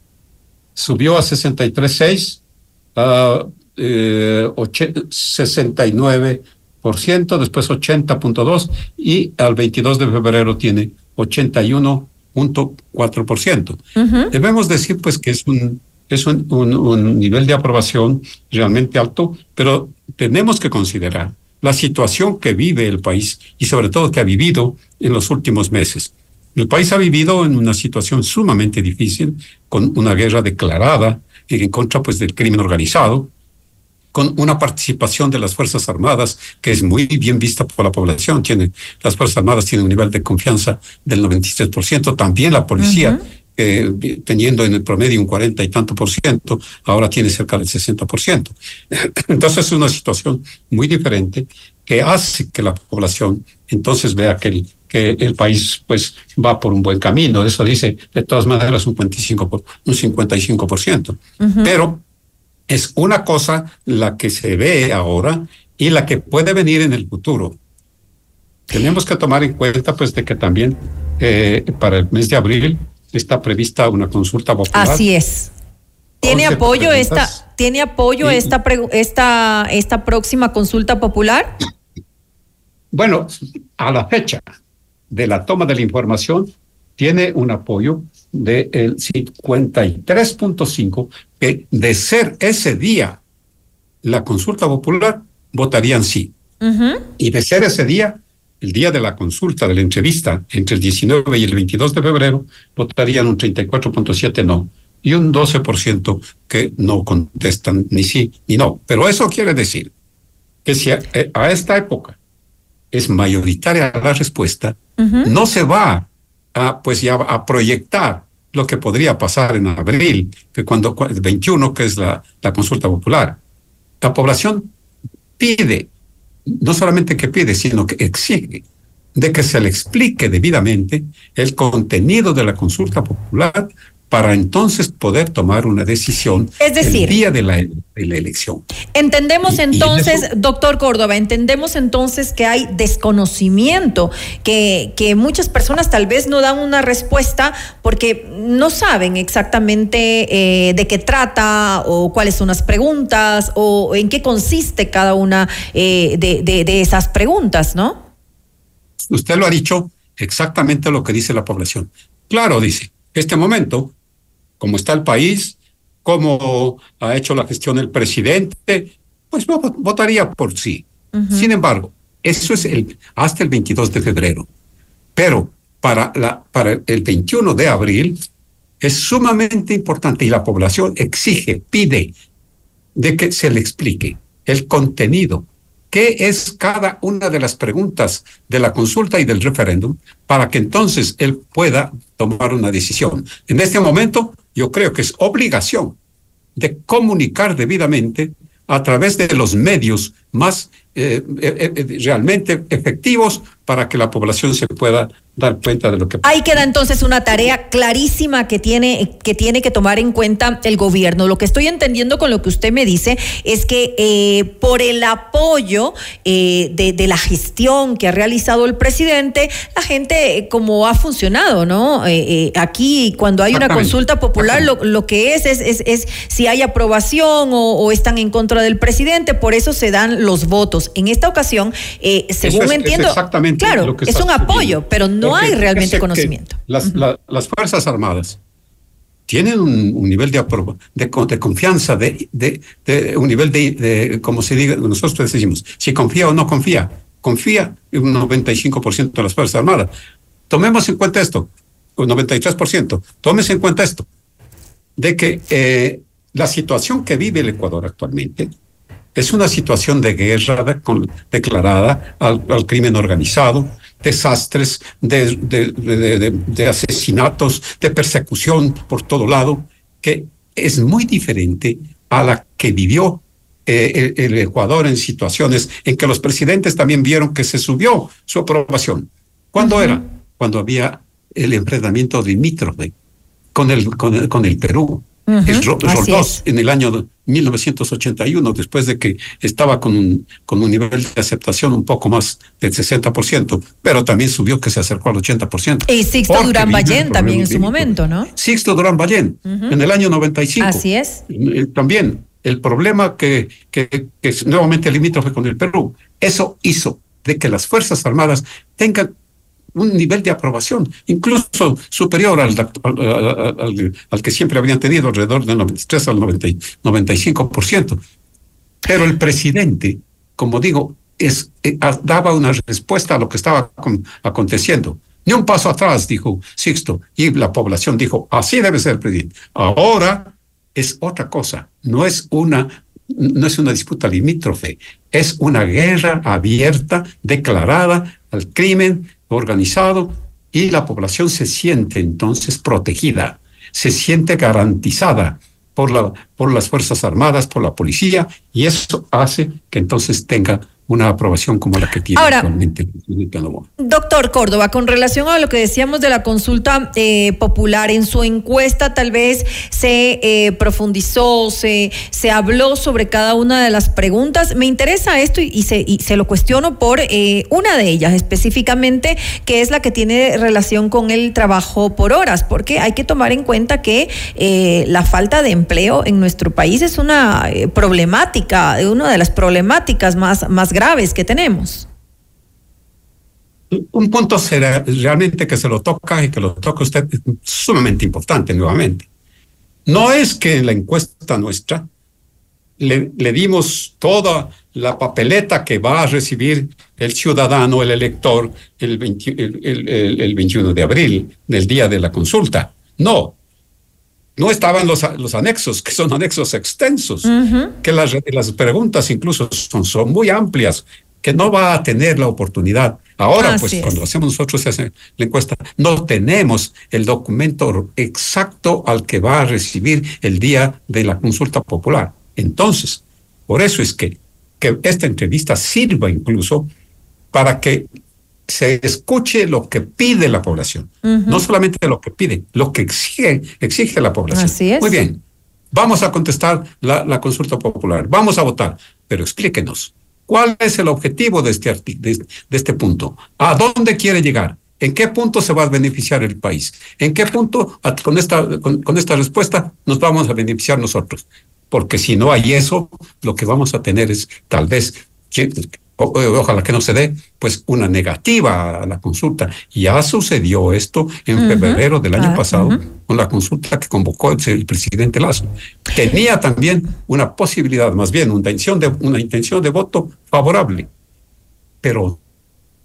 subió a 63.6%, ah, eh, 69%, después 80.2% y al 22 de febrero tiene 81.4%. Debemos decir pues que es un es un, un, nivel de aprobación realmente alto, pero tenemos que considerar la situación que vive el país y sobre todo que ha vivido en los últimos meses. El país ha vivido en una situación sumamente difícil, con una guerra declarada en contra pues, del crimen organizado, con una participación de las Fuerzas Armadas que es muy bien vista por la población. Tiene, las Fuerzas Armadas tienen un nivel de confianza del 93%, también la policía teniendo en el promedio un 40 y tanto por ciento, ahora tiene cerca del 60 por ciento. Entonces es una situación muy diferente que hace que la población entonces vea que el, que el país pues va por un buen camino. Eso dice de todas maneras un 55 por, un 55 por ciento. Pero es una cosa la que se ve ahora y la que puede venir en el futuro. Tenemos que tomar en cuenta pues de que también eh, para el mes de abril está prevista una consulta popular. Así es. ¿Tiene apoyo esta, ¿tiene apoyo esta, esta, esta próxima consulta popular? Bueno, a la fecha de la toma de la información, tiene un apoyo del 53.5, que de ser ese día la consulta popular, votarían sí. Y de ser ese día, el día de la consulta, de la entrevista, entre el 19 y el 22 de febrero, votarían un 34.7 no y un 12% que no contestan ni sí ni no. Pero eso quiere decir que si a, eh, esta época es mayoritaria la respuesta, no se va a, pues ya a proyectar lo que podría pasar en abril, que cuando el 21, que es la, la consulta popular. La población pide no solamente que pide, sino que exige de que se le explique debidamente el contenido de la consulta popular para entonces poder tomar una decisión es decir, el día de la, elección. Entendemos entonces, doctor Córdoba, entendemos entonces que hay desconocimiento, que, que muchas personas tal vez no dan una respuesta porque no saben exactamente eh, de qué trata o cuáles son las preguntas o en qué consiste cada una eh, de, de esas preguntas, ¿no? Usted lo ha dicho exactamente lo que dice la población. Claro, dice, este momento cómo está el país, cómo ha hecho la gestión el presidente, pues votaría por sí. Sin embargo, eso es el, hasta el 22 de febrero. Pero para, la, para el 21 de abril es sumamente importante y la población exige, pide de que se le explique el contenido, qué es cada una de las preguntas de la consulta y del referéndum para que entonces él pueda tomar una decisión. En este momento yo creo que es obligación de comunicar debidamente a través de los medios más eh, eh, eh, realmente efectivos para que la población se pueda dar cuenta de lo que pasa. Ahí queda entonces una tarea clarísima que tiene, que tiene que tomar en cuenta el gobierno. Lo que estoy entendiendo con lo que usted me dice es que eh, por el apoyo eh, de, de, la gestión que ha realizado el presidente, la gente, eh, como ha funcionado, ¿no? aquí, cuando hay una consulta popular, lo, lo que es es, es es, si hay aprobación o, o, están en contra del presidente, por eso se dan los votos. En esta ocasión, según me entiendo, exactamente claro, es un apoyo, pero no hay realmente conocimiento. Las, las, Fuerzas Armadas tienen un, nivel de, de, de confianza, de, de, un nivel de, como se diga, nosotros decimos, si confía o no confía, confía en un 95% de las Fuerzas Armadas. Tomemos en cuenta esto, un 93%, tómese en cuenta esto, de que eh, la situación que vive el Ecuador actualmente es una situación de guerra declarada al, al crimen organizado, desastres, de, de, de, asesinatos, de persecución por todo lado, que es muy diferente a la que vivió eh, el, Ecuador en situaciones en que los presidentes también vieron que se subió su aprobación. ¿Cuándo era? Cuando había el enfrentamiento limítrofe con el, con el, con el Perú. Uh en el año 1981, después de que estaba con un, con un nivel de aceptación un poco más del 60%, pero también subió que se acercó al 80%. Y Sixto Durán Ballén también en su momento, ¿no? Sixto Durán Ballén, en el año 95. Así es. También el problema que, que, que nuevamente limítrofe con el Perú. Eso hizo de que las Fuerzas Armadas tengan un nivel de aprobación incluso superior al, al, que siempre habían tenido, alrededor del 93 al 90, 95%. Pero el presidente, como digo, es, eh, daba una respuesta a lo que estaba con, aconteciendo. Ni un paso atrás, dijo Sixto, y la población dijo, así debe ser presidente. Ahora es otra cosa, no es una, no es una disputa limítrofe, es una guerra abierta, declarada al crimen organizado, y la población se siente entonces protegida, se siente garantizada por, la, por las Fuerzas Armadas, por la policía, y eso hace que entonces tenga una aprobación como la que tiene Ahora, actualmente. Doctor Córdoba, con relación a lo que decíamos de la consulta eh, popular, en su encuesta tal vez se eh, profundizó, se, se habló sobre cada una de las preguntas. Me interesa esto y, y, se, y se, lo cuestiono por eh, una de ellas específicamente, que es la que tiene relación con el trabajo por horas, porque hay que tomar en cuenta que la falta de empleo en nuestro país es una problemática, una de las problemáticas más, más graves que tenemos. Un punto será realmente que se lo toca y que lo toca usted es sumamente importante nuevamente. No es que en la encuesta nuestra le, dimos toda la papeleta que va a recibir el ciudadano, el elector, el, 20, el, el, el 21 de abril, del día de la consulta. No, no estaban los, los anexos, que son anexos extensos, uh -huh. que las, las preguntas incluso son, son muy amplias, que no va a tener la oportunidad. Ahora, Así pues, es. cuando hacemos nosotros esa, la encuesta, no tenemos el documento exacto al que va a recibir el día de la consulta popular. Entonces, por eso es que, que esta entrevista sirva incluso para que se escuche lo que pide la población, uh -huh. no solamente lo que pide, lo que exige, exige la población. Así es. Muy bien, vamos a contestar la, la, consulta popular, vamos a votar, pero explíquenos, ¿cuál es el objetivo de este, de, de este punto? ¿A dónde quiere llegar? ¿En qué punto se va a beneficiar el país? ¿En qué punto con esta, con, con esta respuesta nos vamos a beneficiar nosotros? Porque si no hay eso, lo que vamos a tener es tal vez ojalá que no se dé, pues una negativa a la consulta. Ya sucedió esto en uh -huh. febrero del año ah, pasado uh -huh. con la consulta que convocó el, el, presidente Lazo. Tenía también una posibilidad, más bien una intención de, una intención de voto favorable, pero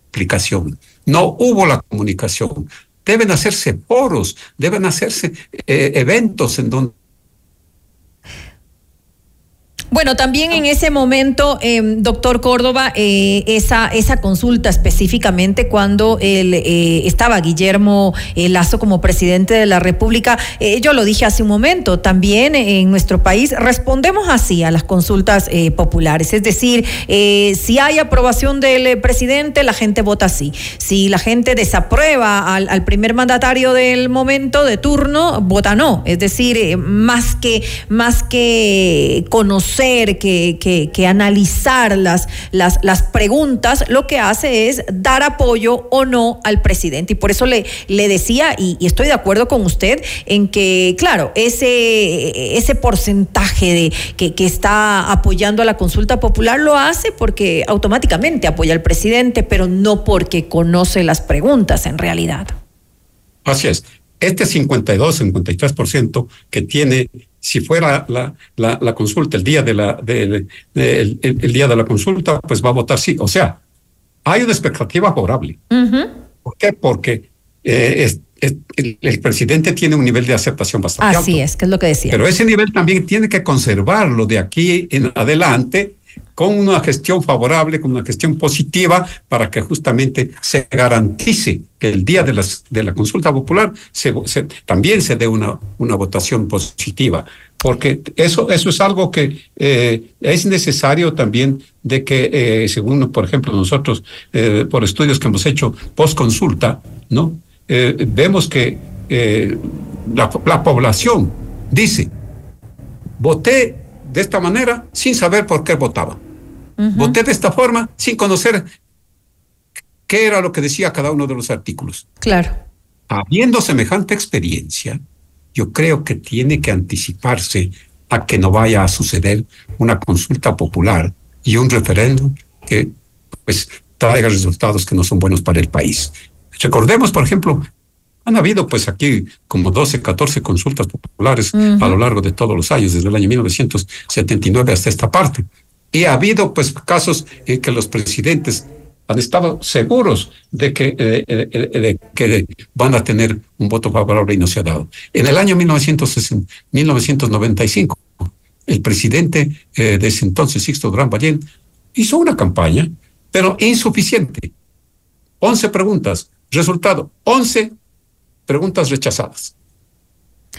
aplicación. No hubo la comunicación. Deben hacerse foros, deben hacerse eh, eventos en donde bueno, también en ese momento, eh, doctor Córdoba, eh, esa, esa consulta específicamente cuando él, eh, estaba Guillermo Lazo como presidente de la República, yo lo dije hace un momento, también en nuestro país respondemos así a las consultas populares, es decir, si hay aprobación del presidente, la gente vota así. Si la gente desaprueba al, al, primer mandatario del momento, de turno, vota no. Es decir, más que, más que conocer que, que, que, analizar las, las, las preguntas, lo que hace es dar apoyo o no al presidente. Y por eso le, le decía, y, y estoy de acuerdo con usted, en que, claro, ese, ese porcentaje de, que, que está apoyando a la consulta popular lo hace porque automáticamente apoya al presidente, pero no porque conoce las preguntas en realidad. Así es. Este 52, 53% que tiene si fuera la, la, la, consulta el día de la de, de, de, el, el, día de la consulta, pues va a votar sí. O sea, hay una expectativa favorable. Uh -huh. ¿Por qué? Porque eh, es, es, el, el, presidente tiene un nivel de aceptación bastante Así alto. es, que es lo que decía. Pero ese nivel también tiene que conservarlo de aquí en adelante con una gestión favorable, con una gestión positiva, para que justamente se garantice que el día de, las, de la consulta popular se, se, también se dé una, votación positiva. Porque eso, eso es algo que eh, es necesario también de que, eh, según, por ejemplo, nosotros, eh, por estudios que hemos hecho post consulta, ¿no? vemos que la población dice, voté de esta manera sin saber por qué votaba. Uh -huh. Voté de esta forma sin conocer qué era lo que decía cada uno de los artículos. Claro. Habiendo semejante experiencia, yo creo que tiene que anticiparse a que no vaya a suceder una consulta popular y un referéndum que pues traiga resultados que no son buenos para el país. Recordemos, por ejemplo, han habido pues aquí como 12, 14 consultas populares a lo largo de todos los años, desde el año 1979 hasta esta parte. Y ha habido pues casos en que los presidentes han estado seguros de que, eh, eh, eh, de que van a tener un voto favorable y no se ha dado. En el año 1995, el presidente de ese entonces, Sixto Durán Ballén, hizo una campaña, pero insuficiente. 11 preguntas. Resultado, 11 preguntas rechazadas.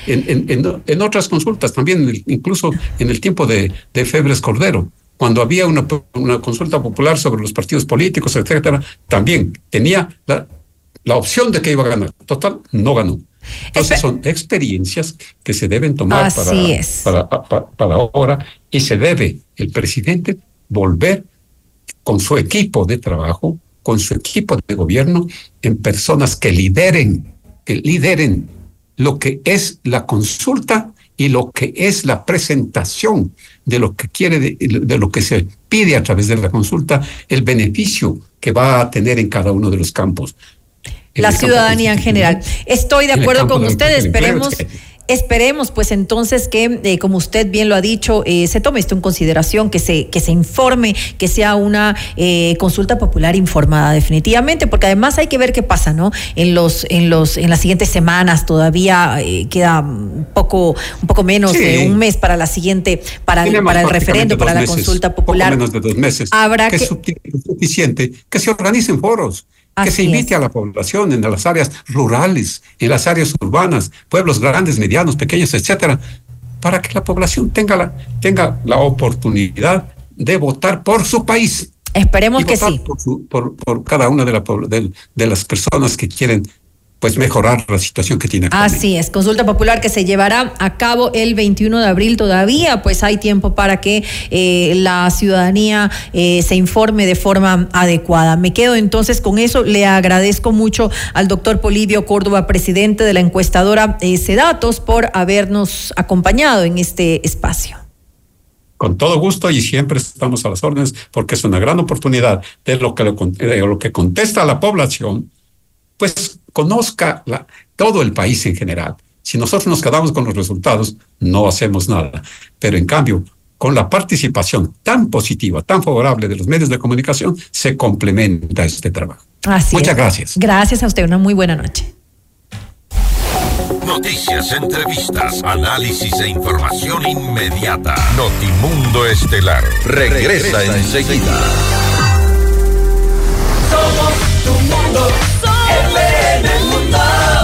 En, otras consultas, también incluso en el tiempo de, de Febres Cordero, cuando había una, una, consulta popular sobre los partidos políticos, etcétera, también tenía la, la opción de que iba a ganar. Total, no ganó. Entonces son experiencias que se deben tomar para, para, para, ahora y se debe el presidente volver con su equipo de trabajo, con su equipo de gobierno, en personas que lideren, que lideren lo que es la consulta y lo que es la presentación de lo que quiere, de, lo que se pide a través de la consulta, el beneficio que va a tener en cada uno de los campos. La ciudadanía en general. Estoy de acuerdo con ustedes, esperemos. Esperemos, pues entonces que, eh, como usted bien lo ha dicho, eh, se tome esto en consideración, que se, que se informe, que sea una eh, consulta popular informada, definitivamente, porque además hay que ver qué pasa, ¿no? En los, en los, en las siguientes semanas todavía queda un poco, un poco menos de un mes para la siguiente, para, el, para el referendo, para la consulta popular. menos de dos meses. Habrá que, es suficiente que se organicen foros que se invite a la población en las áreas rurales, en las áreas urbanas, pueblos grandes, medianos, pequeños, etcétera, para que la población tenga la, tenga la oportunidad de votar por su país. Esperemos que sí. Por, por, cada una de, la, de, de las personas que quieren pues mejorar la situación que tiene. Así es, consulta popular que se llevará a cabo el 21 de abril todavía, pues hay tiempo para que eh, la ciudadanía eh, se informe de forma adecuada. Me quedo entonces con eso, le agradezco mucho al doctor Polivio Córdoba, presidente de la encuestadora eh, por habernos acompañado en este espacio con todo gusto y siempre estamos a las órdenes porque es una gran oportunidad de lo que, de lo que contesta la población pues conozca todo el país en general. Si nosotros nos quedamos con los resultados, no hacemos nada. Pero en cambio, con la participación tan positiva, tan favorable de los medios de comunicación, se complementa este trabajo. Muchas gracias. Gracias a usted. Una muy buena noche. Noticias, entrevistas, análisis e información inmediata. Notimundo Estelar. Regresa, enseguida. Somos tu mundo.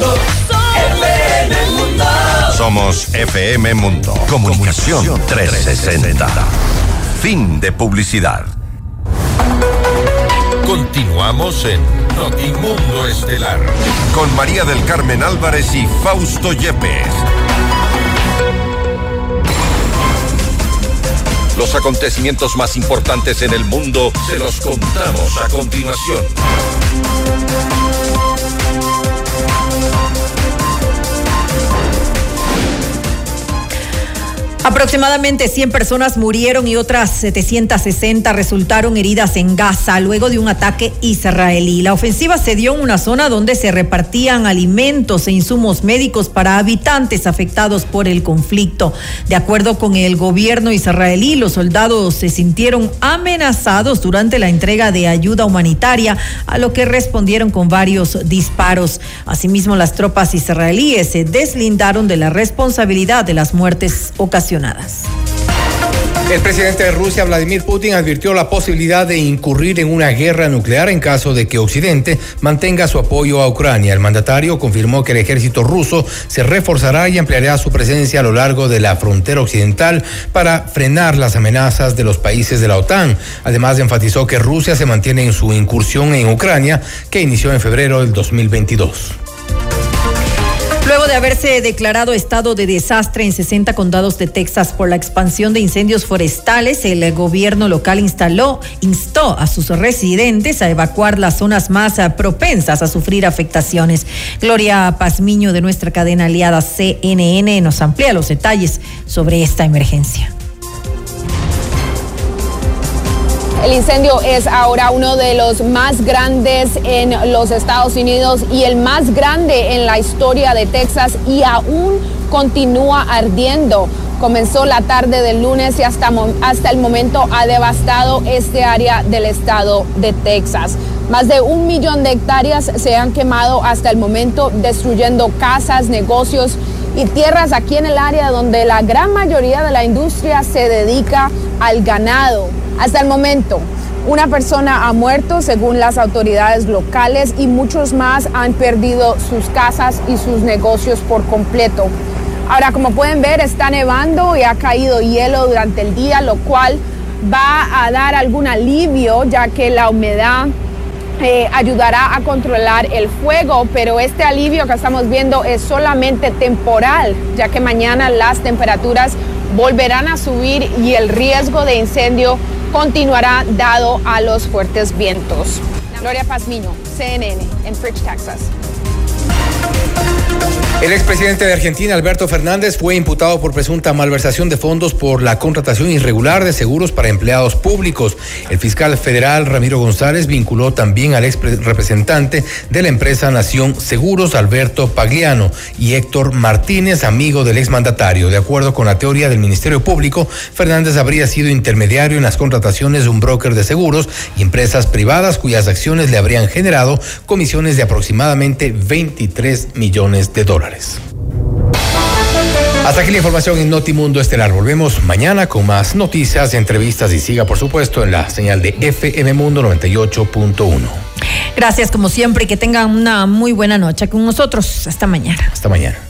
Mundo. FM Mundo. Somos FM Mundo. Comunicación 360. Fin de publicidad. Continuamos en Notimundo Estelar con María del Carmen Álvarez y Fausto Yepes. Los acontecimientos más importantes en el mundo se los contamos a continuación. Aproximadamente 100 personas murieron y otras 760 resultaron heridas en Gaza luego de un ataque israelí. La ofensiva se dio en una zona donde se repartían alimentos e insumos médicos para habitantes afectados por el conflicto. De acuerdo con el gobierno israelí, los soldados se sintieron amenazados durante la entrega de ayuda humanitaria, a lo que respondieron con varios disparos. Asimismo, las tropas israelíes se deslindaron de la responsabilidad de las muertes ocasionadas el presidente de Rusia, Vladimir Putin, advirtió la posibilidad de incurrir en una guerra nuclear en caso de que Occidente mantenga su apoyo a Ucrania. El mandatario confirmó que el ejército ruso se reforzará y ampliará su presencia a lo largo de la frontera occidental para frenar las amenazas de los países de la OTAN. Además, enfatizó que Rusia se mantiene en su incursión en Ucrania, que inició en febrero del 2022. Luego de haberse declarado estado de desastre en 60 condados de Texas por la expansión de incendios forestales, el gobierno local instaló, instó a sus residentes a evacuar las zonas más propensas a sufrir afectaciones. Gloria Pazmiño de nuestra cadena aliada CNN nos amplía los detalles sobre esta emergencia. El incendio es ahora uno de los más grandes en los Estados Unidos y el más grande en la historia de Texas y aún continúa ardiendo. Comenzó la tarde del lunes y hasta, hasta el momento ha devastado este área del estado de Texas. Más de un millón de hectáreas se han quemado hasta el momento, destruyendo casas, negocios y tierras aquí en el área donde la gran mayoría de la industria se dedica al ganado. Hasta el momento, una persona ha muerto según las autoridades locales y muchos más han perdido sus casas y sus negocios por completo. Ahora, como pueden ver, está nevando y ha caído hielo durante el día, lo cual va a dar algún alivio ya que la humedad eh, ayudará a controlar el fuego, pero este alivio que estamos viendo es solamente temporal, ya que mañana las temperaturas volverán a subir y el riesgo de incendio continuará dado a los fuertes vientos. Gloria Pazmiño, CNN, en Fridge, Texas. El expresidente de Argentina, Alberto Fernández, fue imputado por presunta malversación de fondos por la contratación irregular de seguros para empleados públicos. El fiscal federal Ramiro González vinculó también al ex representante de la empresa Nación Seguros, Alberto Pagliano, y Héctor Martínez, amigo del exmandatario. De acuerdo con la teoría del Ministerio Público, Fernández habría sido intermediario en las contrataciones de un broker de seguros y empresas privadas cuyas acciones le habrían generado comisiones de aproximadamente 23 millones de dólares. Hasta aquí la información en Notimundo Estelar. Volvemos mañana con más noticias, entrevistas y siga, por supuesto, en la señal de FM Mundo 98.1. Gracias, como siempre, y que tengan una muy buena noche con nosotros. Hasta mañana. Hasta mañana.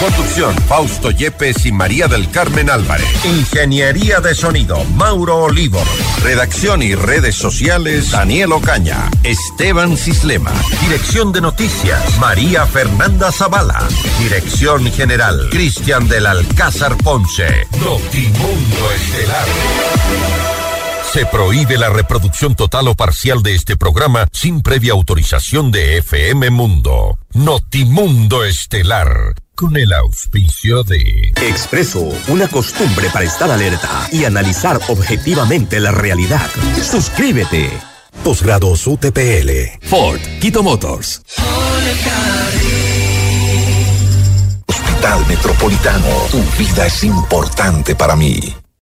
Conducción, Fausto Yepes y María del Carmen Álvarez. Ingeniería de sonido, Mauro Olivo. Redacción y redes sociales, Daniel Ocaña. Esteban Cislema. Dirección de noticias, María Fernanda Zavala. Dirección general, Cristian del Alcázar Ponce. Notimundo Estelar. Se prohíbe la reproducción total o parcial de este programa sin previa autorización de FM Mundo. Notimundo Estelar con el auspicio de Expreso, una costumbre para estar alerta y analizar objetivamente la realidad. Suscríbete. Posgrados UTPL. Ford, Quito Motors. Hospital Metropolitano, tu vida es importante para mí.